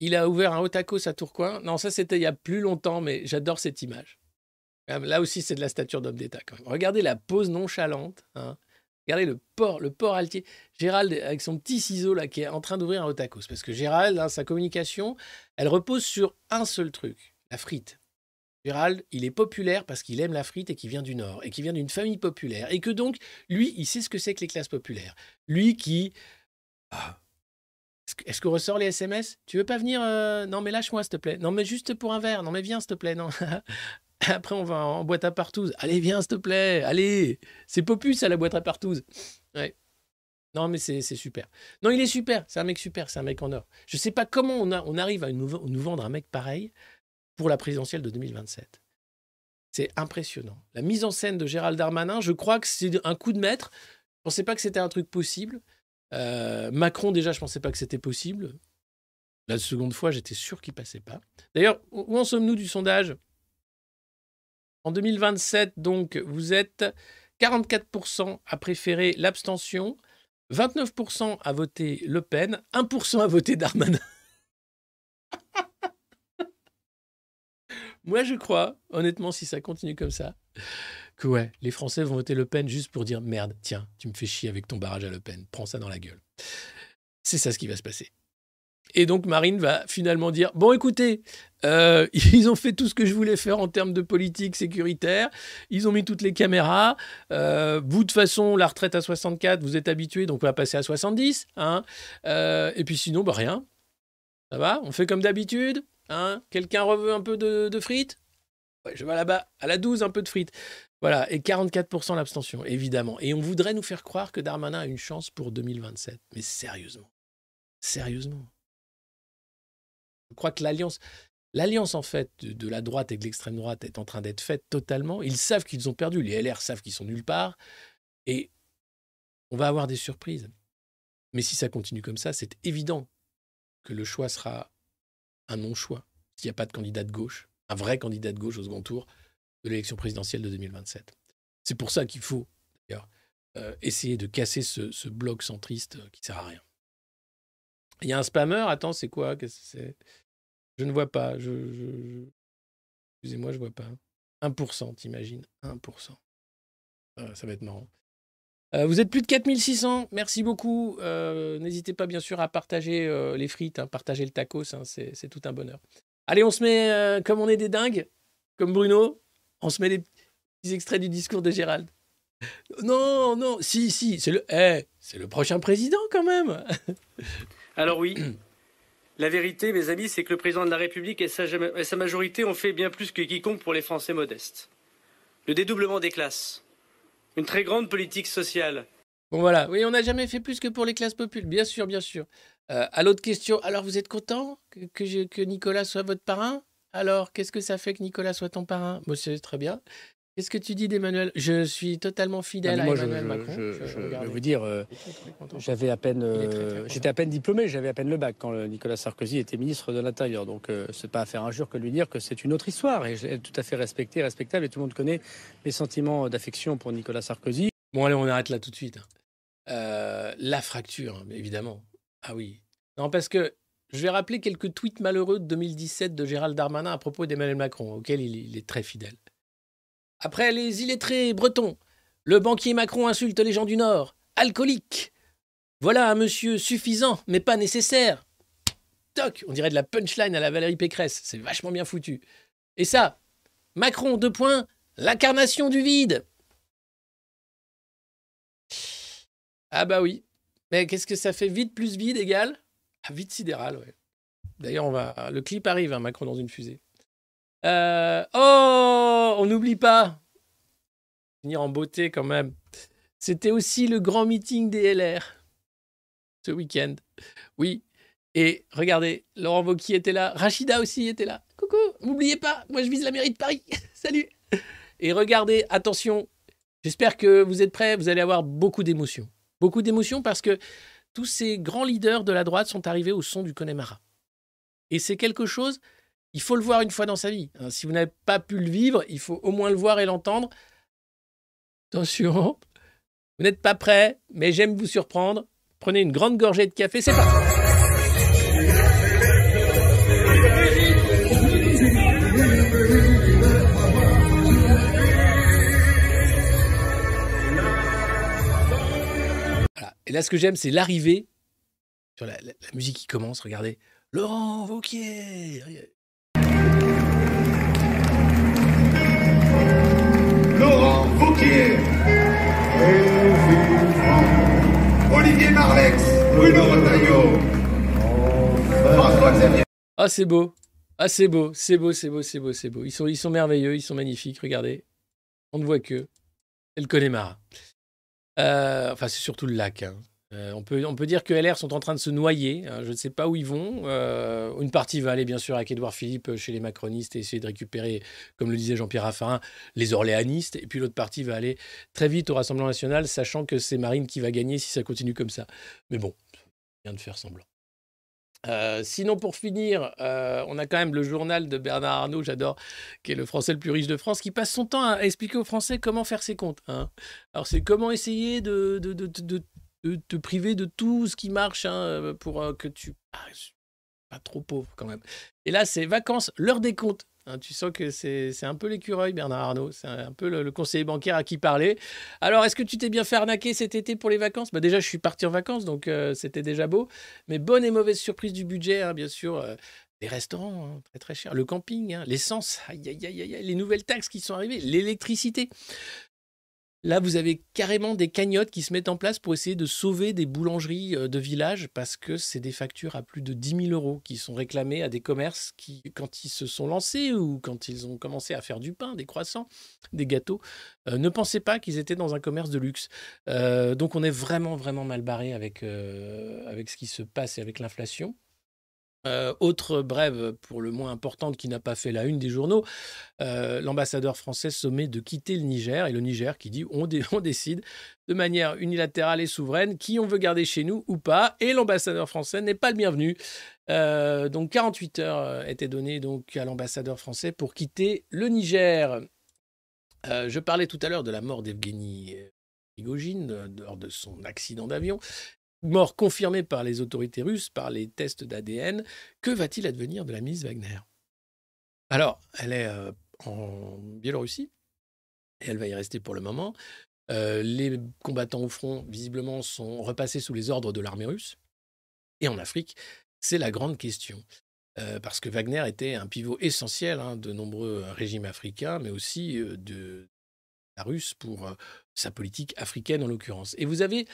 Speaker 1: Il a ouvert un Otakos à Tourcoing. Non, ça, c'était il y a plus longtemps, mais j'adore cette image. Ah, là aussi, c'est de la stature d'homme d'État. Regardez la pose nonchalante. Hein. Regardez le port, le port altier. Gérald, avec son petit ciseau là, qui est en train d'ouvrir un Otakos. Parce que Gérald, hein, sa communication, elle repose sur un seul truc la frite. Gérald, il est populaire parce qu'il aime la frite et qu'il vient du Nord et qu'il vient d'une famille populaire. Et que donc, lui, il sait ce que c'est que les classes populaires. Lui qui. Ah, est-ce qu'on ressort les SMS Tu veux pas venir euh, Non, mais lâche-moi, s'il te plaît. Non, mais juste pour un verre. Non, mais viens, s'il te plaît. Non. Après, on va en boîte à partouze. Allez, viens, s'il te plaît. Allez. C'est Popus à la boîte à partouze. Non, mais c'est super. Non, il est super. C'est un mec super. C'est un mec en or. Je ne sais pas comment on, arrive à nous, nous, vendre un mec pareil pour la présidentielle de 2027. C'est impressionnant. La mise en scène de Gérald Darmanin, je crois que c'est un coup de maître. Je ne pensais pas que c'était un truc possible. Euh, Macron, déjà, je ne pensais pas que c'était possible. La seconde fois, j'étais sûr qu'il passait pas. D'ailleurs, où en sommes-nous du sondage? En 2027, donc, vous êtes 44% à préférer l'abstention, 29% à voter Le Pen, 1% à voter Darmanin. Moi, je crois, honnêtement, si ça continue comme ça, que les Français vont voter Le Pen juste pour dire merde, tiens, tu me fais chier avec ton barrage à Le Pen, prends ça dans la gueule. C'est ça ce qui va se passer. Et donc Marine va finalement dire bon écoutez, euh, ils ont fait tout ce que je voulais faire en termes de politique sécuritaire, ils ont mis toutes les caméras, euh, vous de façon la retraite à 64, vous êtes habitué donc on va passer à 70, hein, euh, et puis sinon bah rien, ça va, on fait comme d'habitude, Hein? Quelqu'un reveut un peu de, frites? Je vais là-bas, à la 12, un peu de frites. Voilà, et 44% l'abstention, évidemment. Et on voudrait nous faire croire que Darmanin a une chance pour 2027. Mais sérieusement, sérieusement. Je crois que l'alliance, l'alliance en fait de, la droite et de l'extrême droite est en train d'être faite totalement. Ils savent qu'ils ont perdu, les LR savent qu'ils sont nulle part, et on va avoir des surprises. Mais si ça continue comme ça, c'est évident que le choix sera un non-choix s'il n'y a pas de candidat de gauche, un vrai candidat de gauche au second tour de l'élection présidentielle de 2027. C'est pour ça qu'il faut, d'ailleurs, euh, essayer de casser ce, bloc centriste euh, qui ne sert à rien. Il y a un spammer, attends, c'est quoi? C'est? Je ne vois pas. Excusez-moi, je vois pas. 1%, t'imagines 1%. Ah, ça va être marrant. Euh, vous êtes plus de 4600, merci beaucoup. Euh, n'hésitez pas bien sûr à partager euh, les frites, hein, partager le tacos, hein, c'est tout un bonheur. Allez, on se met, comme on est des dingues, comme Bruno, on se met des petits extraits du discours de Gérald. Non, non, si, si, c'est le, eh, c'est le prochain président quand même.
Speaker 3: Alors oui, la vérité, mes amis, c'est que le président de la République et sa majorité ont fait bien plus que quiconque pour les Français modestes. Le dédoublement des classes, une très grande politique sociale.
Speaker 1: Bon voilà, oui, on n'a jamais fait plus que pour les classes populaires, bien sûr, bien sûr. Euh, à l'autre question, alors vous êtes content que, que, Nicolas soit votre parrain? Alors, qu'est-ce que ça fait que Nicolas soit ton parrain? Moi, c'est très bien. Qu'est-ce que tu dis d'Emmanuel? Je suis totalement fidèle à Emmanuel Macron.
Speaker 4: Je, vais vous dire, euh, j'avais à peine, euh, j'étais à peine diplômé, j'avais à peine le bac quand Nicolas Sarkozy était ministre de l'Intérieur. Donc, euh, c'est pas à faire injure que lui dire que c'est une autre histoire et est tout à fait respecté, respectable. Et tout le monde connaît les sentiments d'affection pour Nicolas Sarkozy.
Speaker 1: Bon, allez, on arrête là tout de suite. Hein. la fracture, évidemment. Ah oui. Non, parce que je vais rappeler quelques tweets malheureux de 2017 de Gérald Darmanin à propos d'Emmanuel Macron, auquel il est très fidèle. Après les illettrés bretons, le banquier Macron insulte les gens du Nord. Alcoolique. Voilà un monsieur suffisant, mais pas nécessaire. Toc, on dirait de la punchline à la Valérie Pécresse. C'est vachement bien foutu. Et ça, Macron, deux points, l'incarnation du vide. Ah bah oui. Mais qu'est-ce que ça fait vide plus vide égale? Ah, Vide sidéral, ouais. D'ailleurs, on va. Le clip arrive, hein, Macron dans une fusée. Euh, oh, on n'oublie pas. Finir en beauté quand même. C'était aussi le grand meeting des LR ce week-end. Oui. Et regardez, Laurent Wauquiez était là. Rachida aussi était là. Coucou, n'oubliez pas, moi je vise la mairie de Paris. Salut. Et regardez, attention, j'espère que vous êtes prêts. Vous allez avoir beaucoup d'émotions. Beaucoup d'émotions parce que tous ces grands leaders de la droite sont arrivés au son du Connemara. Et c'est quelque chose il faut le voir une fois dans sa vie. Hein. Si vous n'avez pas pu le vivre, il faut au moins le voir et l'entendre. Attention, vous n'êtes pas prêt, mais j'aime vous surprendre. Prenez une grande gorgée de café, c'est parti. Et là, ce que j'aime, c'est l'arrivée sur la, la, musique qui commence. Regardez, Laurent Vauquier.
Speaker 5: Fouquier, Olivier Marlex, Bruno Retailleau, François Xavier.
Speaker 1: Ah, c'est beau. Ah, c'est beau, c'est beau, c'est beau, c'est beau, c'est beau. Ils sont, ils sont merveilleux, ils sont magnifiques. Regardez. On ne voit que. Elle connaît Mara. Euh, enfin, c'est surtout le lac. Hein. Euh, on, peut, on peut dire que LR sont en train de se noyer. Hein, je ne sais pas où ils vont. Euh, une partie va aller bien sûr avec Édouard Philippe chez les macronistes et essayer de récupérer, comme le disait Jean-Pierre Raffarin, les orléanistes. Et puis l'autre partie va aller très vite au Rassemblement national, sachant que c'est Marine qui va gagner si ça continue comme ça. Mais bon, rien de faire semblant. Euh, sinon, pour finir, euh, on a quand même le journal de Bernard Arnault, j'adore, qui est le Français le plus riche de France, qui passe son temps à expliquer aux Français comment faire ses comptes. Hein. Alors, c'est comment essayer de, de, te priver de tout ce qui marche hein, pour euh, que tu... Ah, pas trop pauvre quand même. Et là, c'est vacances, l'heure des comptes. Hein, tu sens que c'est un peu l'écureuil, Bernard Arnault. C'est un peu le, conseiller bancaire à qui parler. Alors, est-ce que tu t'es bien fait arnaquer cet été pour les vacances? Bah Déjà, je suis parti en vacances, donc euh, c'était déjà beau. Mais bonne et mauvaise surprise du budget, hein, bien sûr. Euh, les restaurants, très très cher. Le camping, l'essence, les nouvelles taxes qui sont arrivées, l'électricité. Là, vous avez carrément des cagnottes qui se mettent en place pour essayer de sauver des boulangeries euh, de village parce que c'est des factures à plus de 10 000 euros qui sont réclamées à des commerces qui, quand ils se sont lancés ou quand ils ont commencé à faire du pain, des croissants, des gâteaux, euh, ne pensaient pas qu'ils étaient dans un commerce de luxe. Euh, donc on est vraiment, vraiment mal barré avec, avec ce qui se passe et avec l'inflation. Euh, autre brève, pour le moins importante, qui n'a pas fait la une des journaux, euh, l'ambassadeur français sommet de quitter le Niger, et le Niger qui dit on, décide de manière unilatérale et souveraine qui on veut garder chez nous ou pas, et l'ambassadeur français n'est pas le bienvenu. Euh, donc 48 heures étaient données donc, à l'ambassadeur français pour quitter le Niger. je parlais tout à l'heure de la mort d'Evgeny Prigogine lors de son accident d'avion mort confirmée par les autorités russes, par les tests d'ADN. Que va-t-il advenir de la Miss Wagner? Alors, elle est euh, en Biélorussie, et elle va y rester pour le moment. Euh, les combattants au front, visiblement, sont repassés sous les ordres de l'armée russe. Et en Afrique, c'est la grande question. Euh, parce que Wagner était un pivot essentiel hein, de nombreux régimes africains, mais aussi de, la russe pour sa politique africaine en l'occurrence. Et vous avez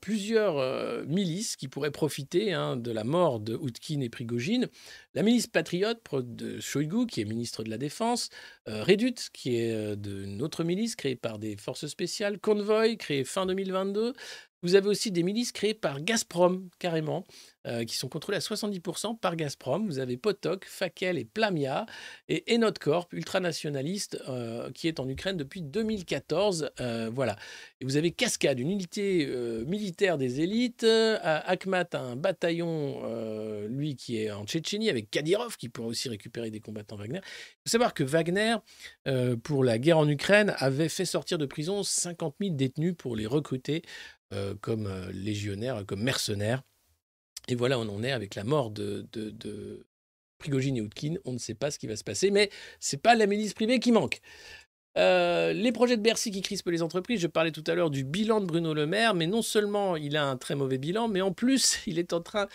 Speaker 1: plusieurs milices qui pourraient profiter hein, de la mort de Outkin et Prigogine. La milice patriote de Shoigu, qui est ministre de la Défense, Redut, qui est de notre milice créée par des forces spéciales, Convoy, créé fin 2022, vous avez aussi des milices créées par Gazprom, carrément, euh, qui sont contrôlées à 70% par Gazprom. Vous avez Potok, Fakel et Plamia, et Enotcorp, ultranationaliste, euh, qui est en Ukraine depuis 2014. Euh, voilà. Et vous avez Cascade, une unité militaire des élites. Akhmat, un bataillon, lui, qui est en Tchétchénie, avec Kadyrov, qui pourrait aussi récupérer des combattants Wagner. Il faut savoir que Wagner, pour la guerre en Ukraine, avait fait sortir de prison 50 000 détenus pour les recruter euh, comme euh, légionnaires, comme mercenaires. Et voilà, on en est avec la mort de, de, Prigogine et Outkin. On ne sait pas ce qui va se passer, mais c'est pas la milice privée qui manque. Euh, les projets de Bercy qui crispent les entreprises. Je parlais tout à l'heure du bilan de Bruno Le Maire, mais non seulement il a un très mauvais bilan, mais en plus il est en train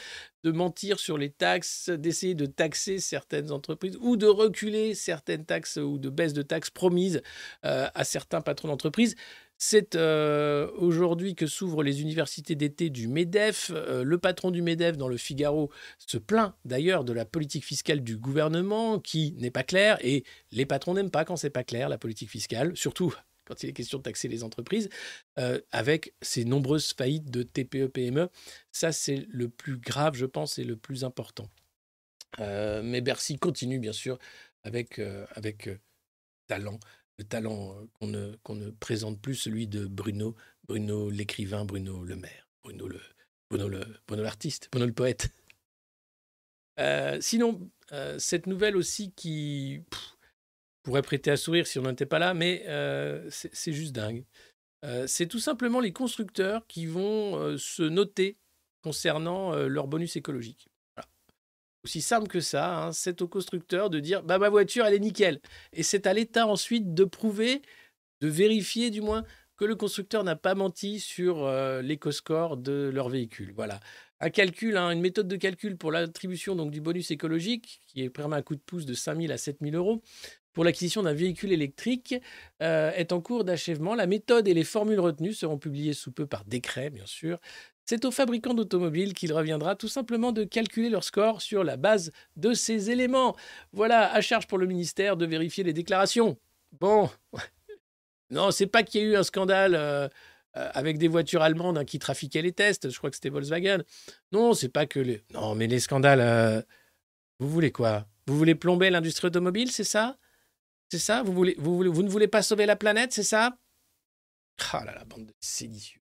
Speaker 1: de mentir sur les taxes, d'essayer de taxer certaines entreprises ou de reculer certaines taxes ou de baisse de taxes promises à certains patrons d'entreprises. C'est euh, aujourd'hui que s'ouvrent les universités d'été du MEDEF. Euh, le patron du MEDEF dans le Figaro se plaint d'ailleurs de la politique fiscale du gouvernement qui n'est pas claire et les patrons n'aiment pas quand c'est pas clair la politique fiscale, surtout quand il est question de taxer les entreprises, euh, avec ces nombreuses faillites de TPE-PME. Ça, c'est le plus grave, je pense, et le plus important. mais Bercy continue, bien sûr, avec talent le talent qu'on ne, qu'on ne présente plus, celui de Bruno, Bruno l'écrivain, Bruno le maire, Bruno le, Bruno le, Bruno l'artiste, Bruno le poète. sinon, cette nouvelle aussi qui pourrait prêter à sourire si on n'était pas là, mais c'est juste dingue. c'est tout simplement les constructeurs qui vont se noter concernant leur bonus écologique aussi simple que ça. Hein. C'est au constructeur de dire bah, ma voiture, elle est nickel. Et c'est à l'État ensuite de prouver, de vérifier du moins, que le constructeur n'a pas menti sur euh, l'éco-score de leur véhicule. Voilà. Un calcul, hein, une méthode de calcul pour l'attribution donc du bonus écologique, qui permet un coup de pouce de 5 000 à 7 000 euros pour l'acquisition d'un véhicule électrique euh, est en cours d'achèvement. La méthode et les formules retenues seront publiées sous peu par décret, bien sûr. C'est aux fabricants d'automobiles qu'il reviendra tout simplement de calculer leur score sur la base de ces éléments. Voilà, à charge pour le ministère de vérifier les déclarations. Bon, non, c'est pas qu'il y ait eu un scandale euh, euh, avec des voitures allemandes hein, qui trafiquaient les tests. Je crois que c'était Volkswagen. Non, c'est pas que les. Non, mais les scandales. Euh, vous voulez quoi? Vous voulez plomber l'industrie automobile, c'est ça? C'est ça? Vous, voulez, ne voulez pas sauver la planète, c'est ça? Ah là là, bande de séditieux.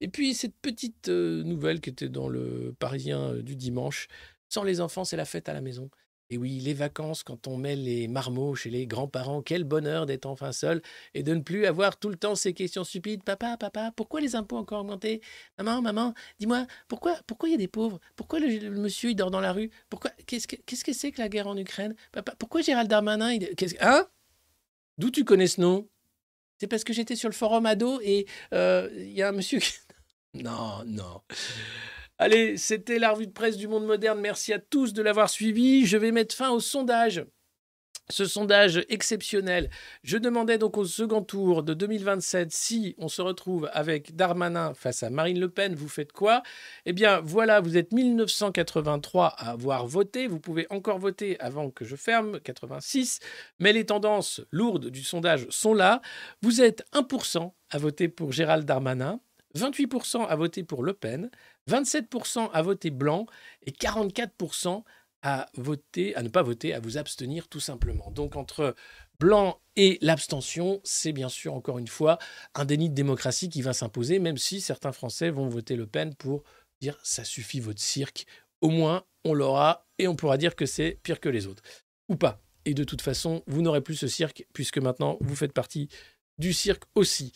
Speaker 1: Et puis cette petite nouvelle qui était dans le Parisien du dimanche, sans les enfants, c'est la fête à la maison. Et oui, les vacances, quand on met les marmots chez les grands-parents, quel bonheur d'être enfin seul et de ne plus avoir tout le temps ces questions stupides. Papa, papa, pourquoi les impôts ont encore augmenté Maman, maman, dis-moi, pourquoi pourquoi il y a des pauvres? Pourquoi le, monsieur, il dort dans la rue? Pourquoi Qu'est-ce que qu'est-ce que c'est que la guerre en Ukraine? Papa, pourquoi Gérald Darmanin Hein? D'où tu connais ce nom? C'est parce que j'étais sur le forum ado et il y a un monsieur qui... Non, non. Allez, c'était la revue de presse du monde moderne. Merci à tous de l'avoir suivi. Je vais mettre fin au sondage. Ce sondage exceptionnel. Je demandais donc au second tour de 2027 si on se retrouve avec Darmanin face à Marine Le Pen, vous faites quoi? Eh bien voilà, vous êtes 1983 à avoir voté. Vous pouvez encore voter avant que je ferme, 86. Mais les tendances lourdes du sondage sont là. Vous êtes 1% à voter pour Gérald Darmanin. 28% à voter pour Le Pen, 27% à voter blanc et 44% à voter, à ne pas voter, à vous abstenir tout simplement. Donc entre blanc et l'abstention, c'est bien sûr encore une fois un déni de démocratie qui va s'imposer, même si certains Français vont voter Le Pen pour dire ça suffit votre cirque. Au moins, on l'aura et on pourra dire que c'est pire que les autres. Ou pas. Et de toute façon, vous n'aurez plus ce cirque puisque maintenant vous faites partie du cirque aussi.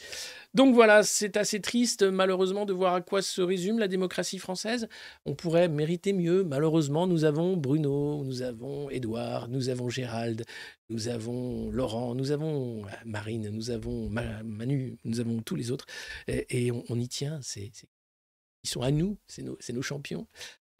Speaker 1: Donc voilà, c'est assez triste malheureusement de voir à quoi se résume la démocratie française. On pourrait mériter mieux. Malheureusement, nous avons Bruno, nous avons Édouard, nous avons Gérald, nous avons Laurent, nous avons Marine, nous avons Manu, nous avons tous les autres. Et, on, y tient. Ils sont à nous, c'est nos champions.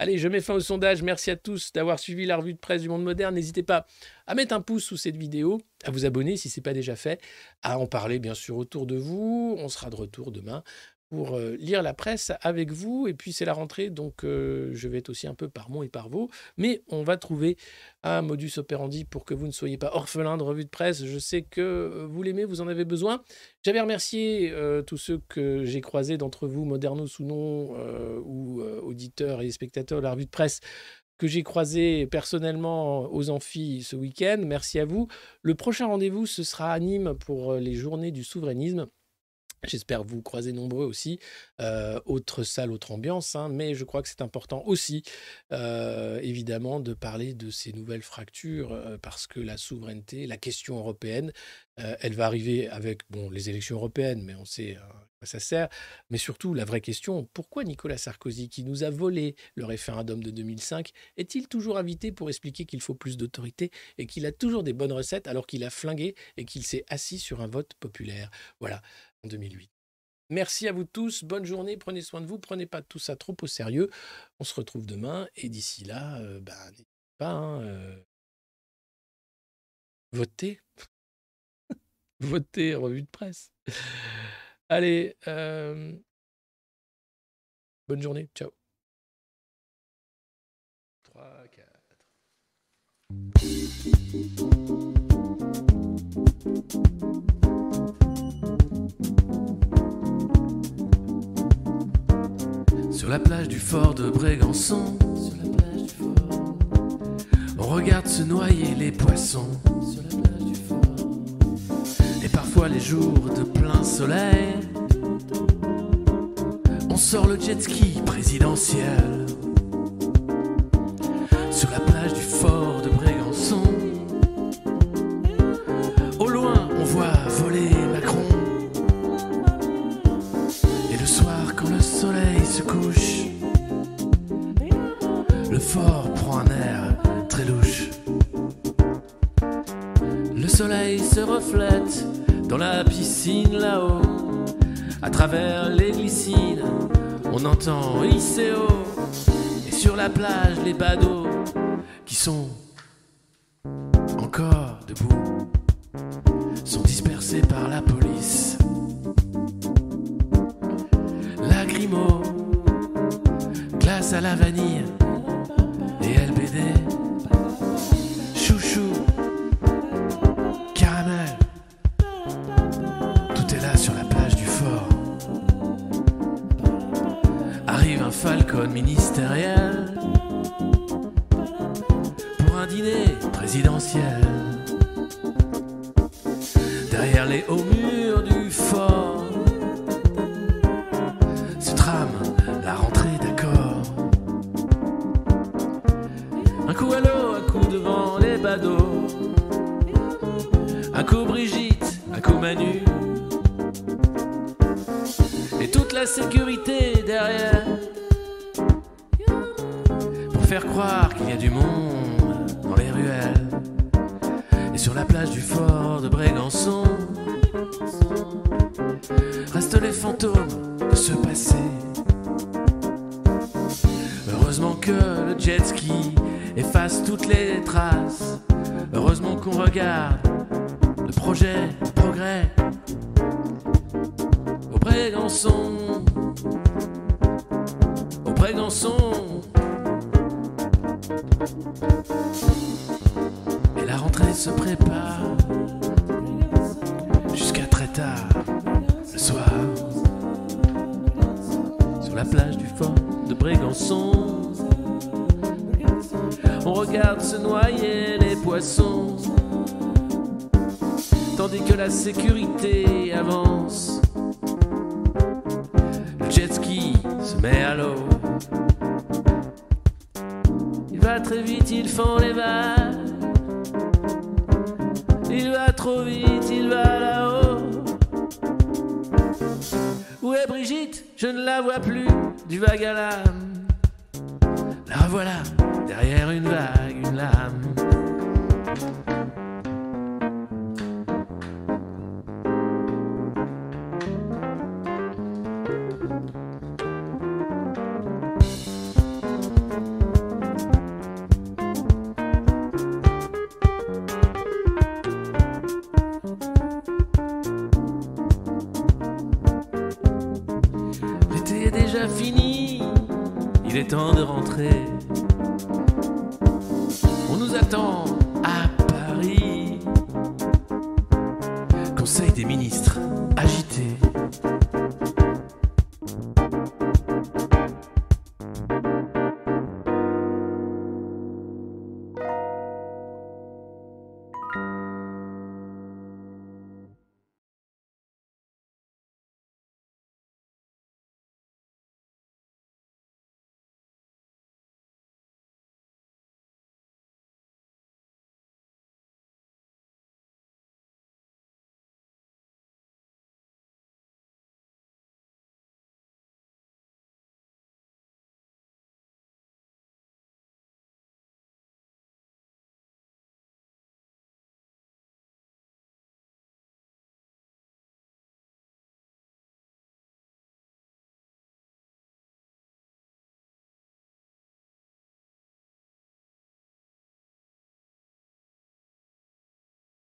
Speaker 1: Allez, je mets fin au sondage. Merci à tous d'avoir suivi la revue de presse du monde moderne. N'hésitez pas à mettre un pouce sous cette vidéo, à vous abonner si ce n'est pas déjà fait, à en parler bien sûr autour de vous. On sera de retour demain pour euh, lire la presse avec vous. Et puis c'est la rentrée, donc euh, je vais être aussi un peu par mon et par vous. Mais on va trouver un modus operandi pour que vous ne soyez pas orphelin de revue de presse. Je sais que euh, vous l'aimez, vous en avez besoin. J'avais remercié tous ceux que j'ai croisés d'entre vous, modernos ou non, ou auditeurs et spectateurs de la revue de presse que j'ai croisés personnellement aux amphis ce week-end. Merci à vous. Le prochain rendez-vous, ce sera à Nîmes pour les journées du souverainisme. J'espère vous croiser nombreux aussi. Euh, autre salle, autre ambiance, hein, mais je crois que c'est important aussi, euh, évidemment, de parler de ces nouvelles fractures, euh, parce que la souveraineté, la question européenne, elle va arriver avec bon, les élections européennes, mais on sait à quoi ça sert. Mais surtout, la vraie question, pourquoi Nicolas Sarkozy, qui nous a volé le référendum de 2005, est-il toujours invité pour expliquer qu'il faut plus d'autorité et qu'il a toujours des bonnes recettes alors qu'il a flingué et qu'il s'est assis sur un vote populaire? Voilà. 2008. Merci à vous tous, bonne journée, prenez soin de vous, prenez pas tout ça trop au sérieux. On se retrouve demain et d'ici là, euh, bah, n'hésitez pas, hein, euh, votez. votez, revue de presse. Allez, euh, bonne journée, ciao. 3, 4. Sur la plage du fort de Brégançon, on regarde se noyer les poissons. Et parfois les jours de plein soleil, on sort le jet ski présidentiel. Dans la piscine là-haut. À travers les glycines, on entend ICO. Et sur la plage, les badauds jusqu'à très tard, le soir, sur la plage du fort de Brégançon. On regarde se noyer les poissons, tandis que la sécurité avance. Le jet ski se met à l'eau. Il va très vite, il fend les vagues. la vois plus.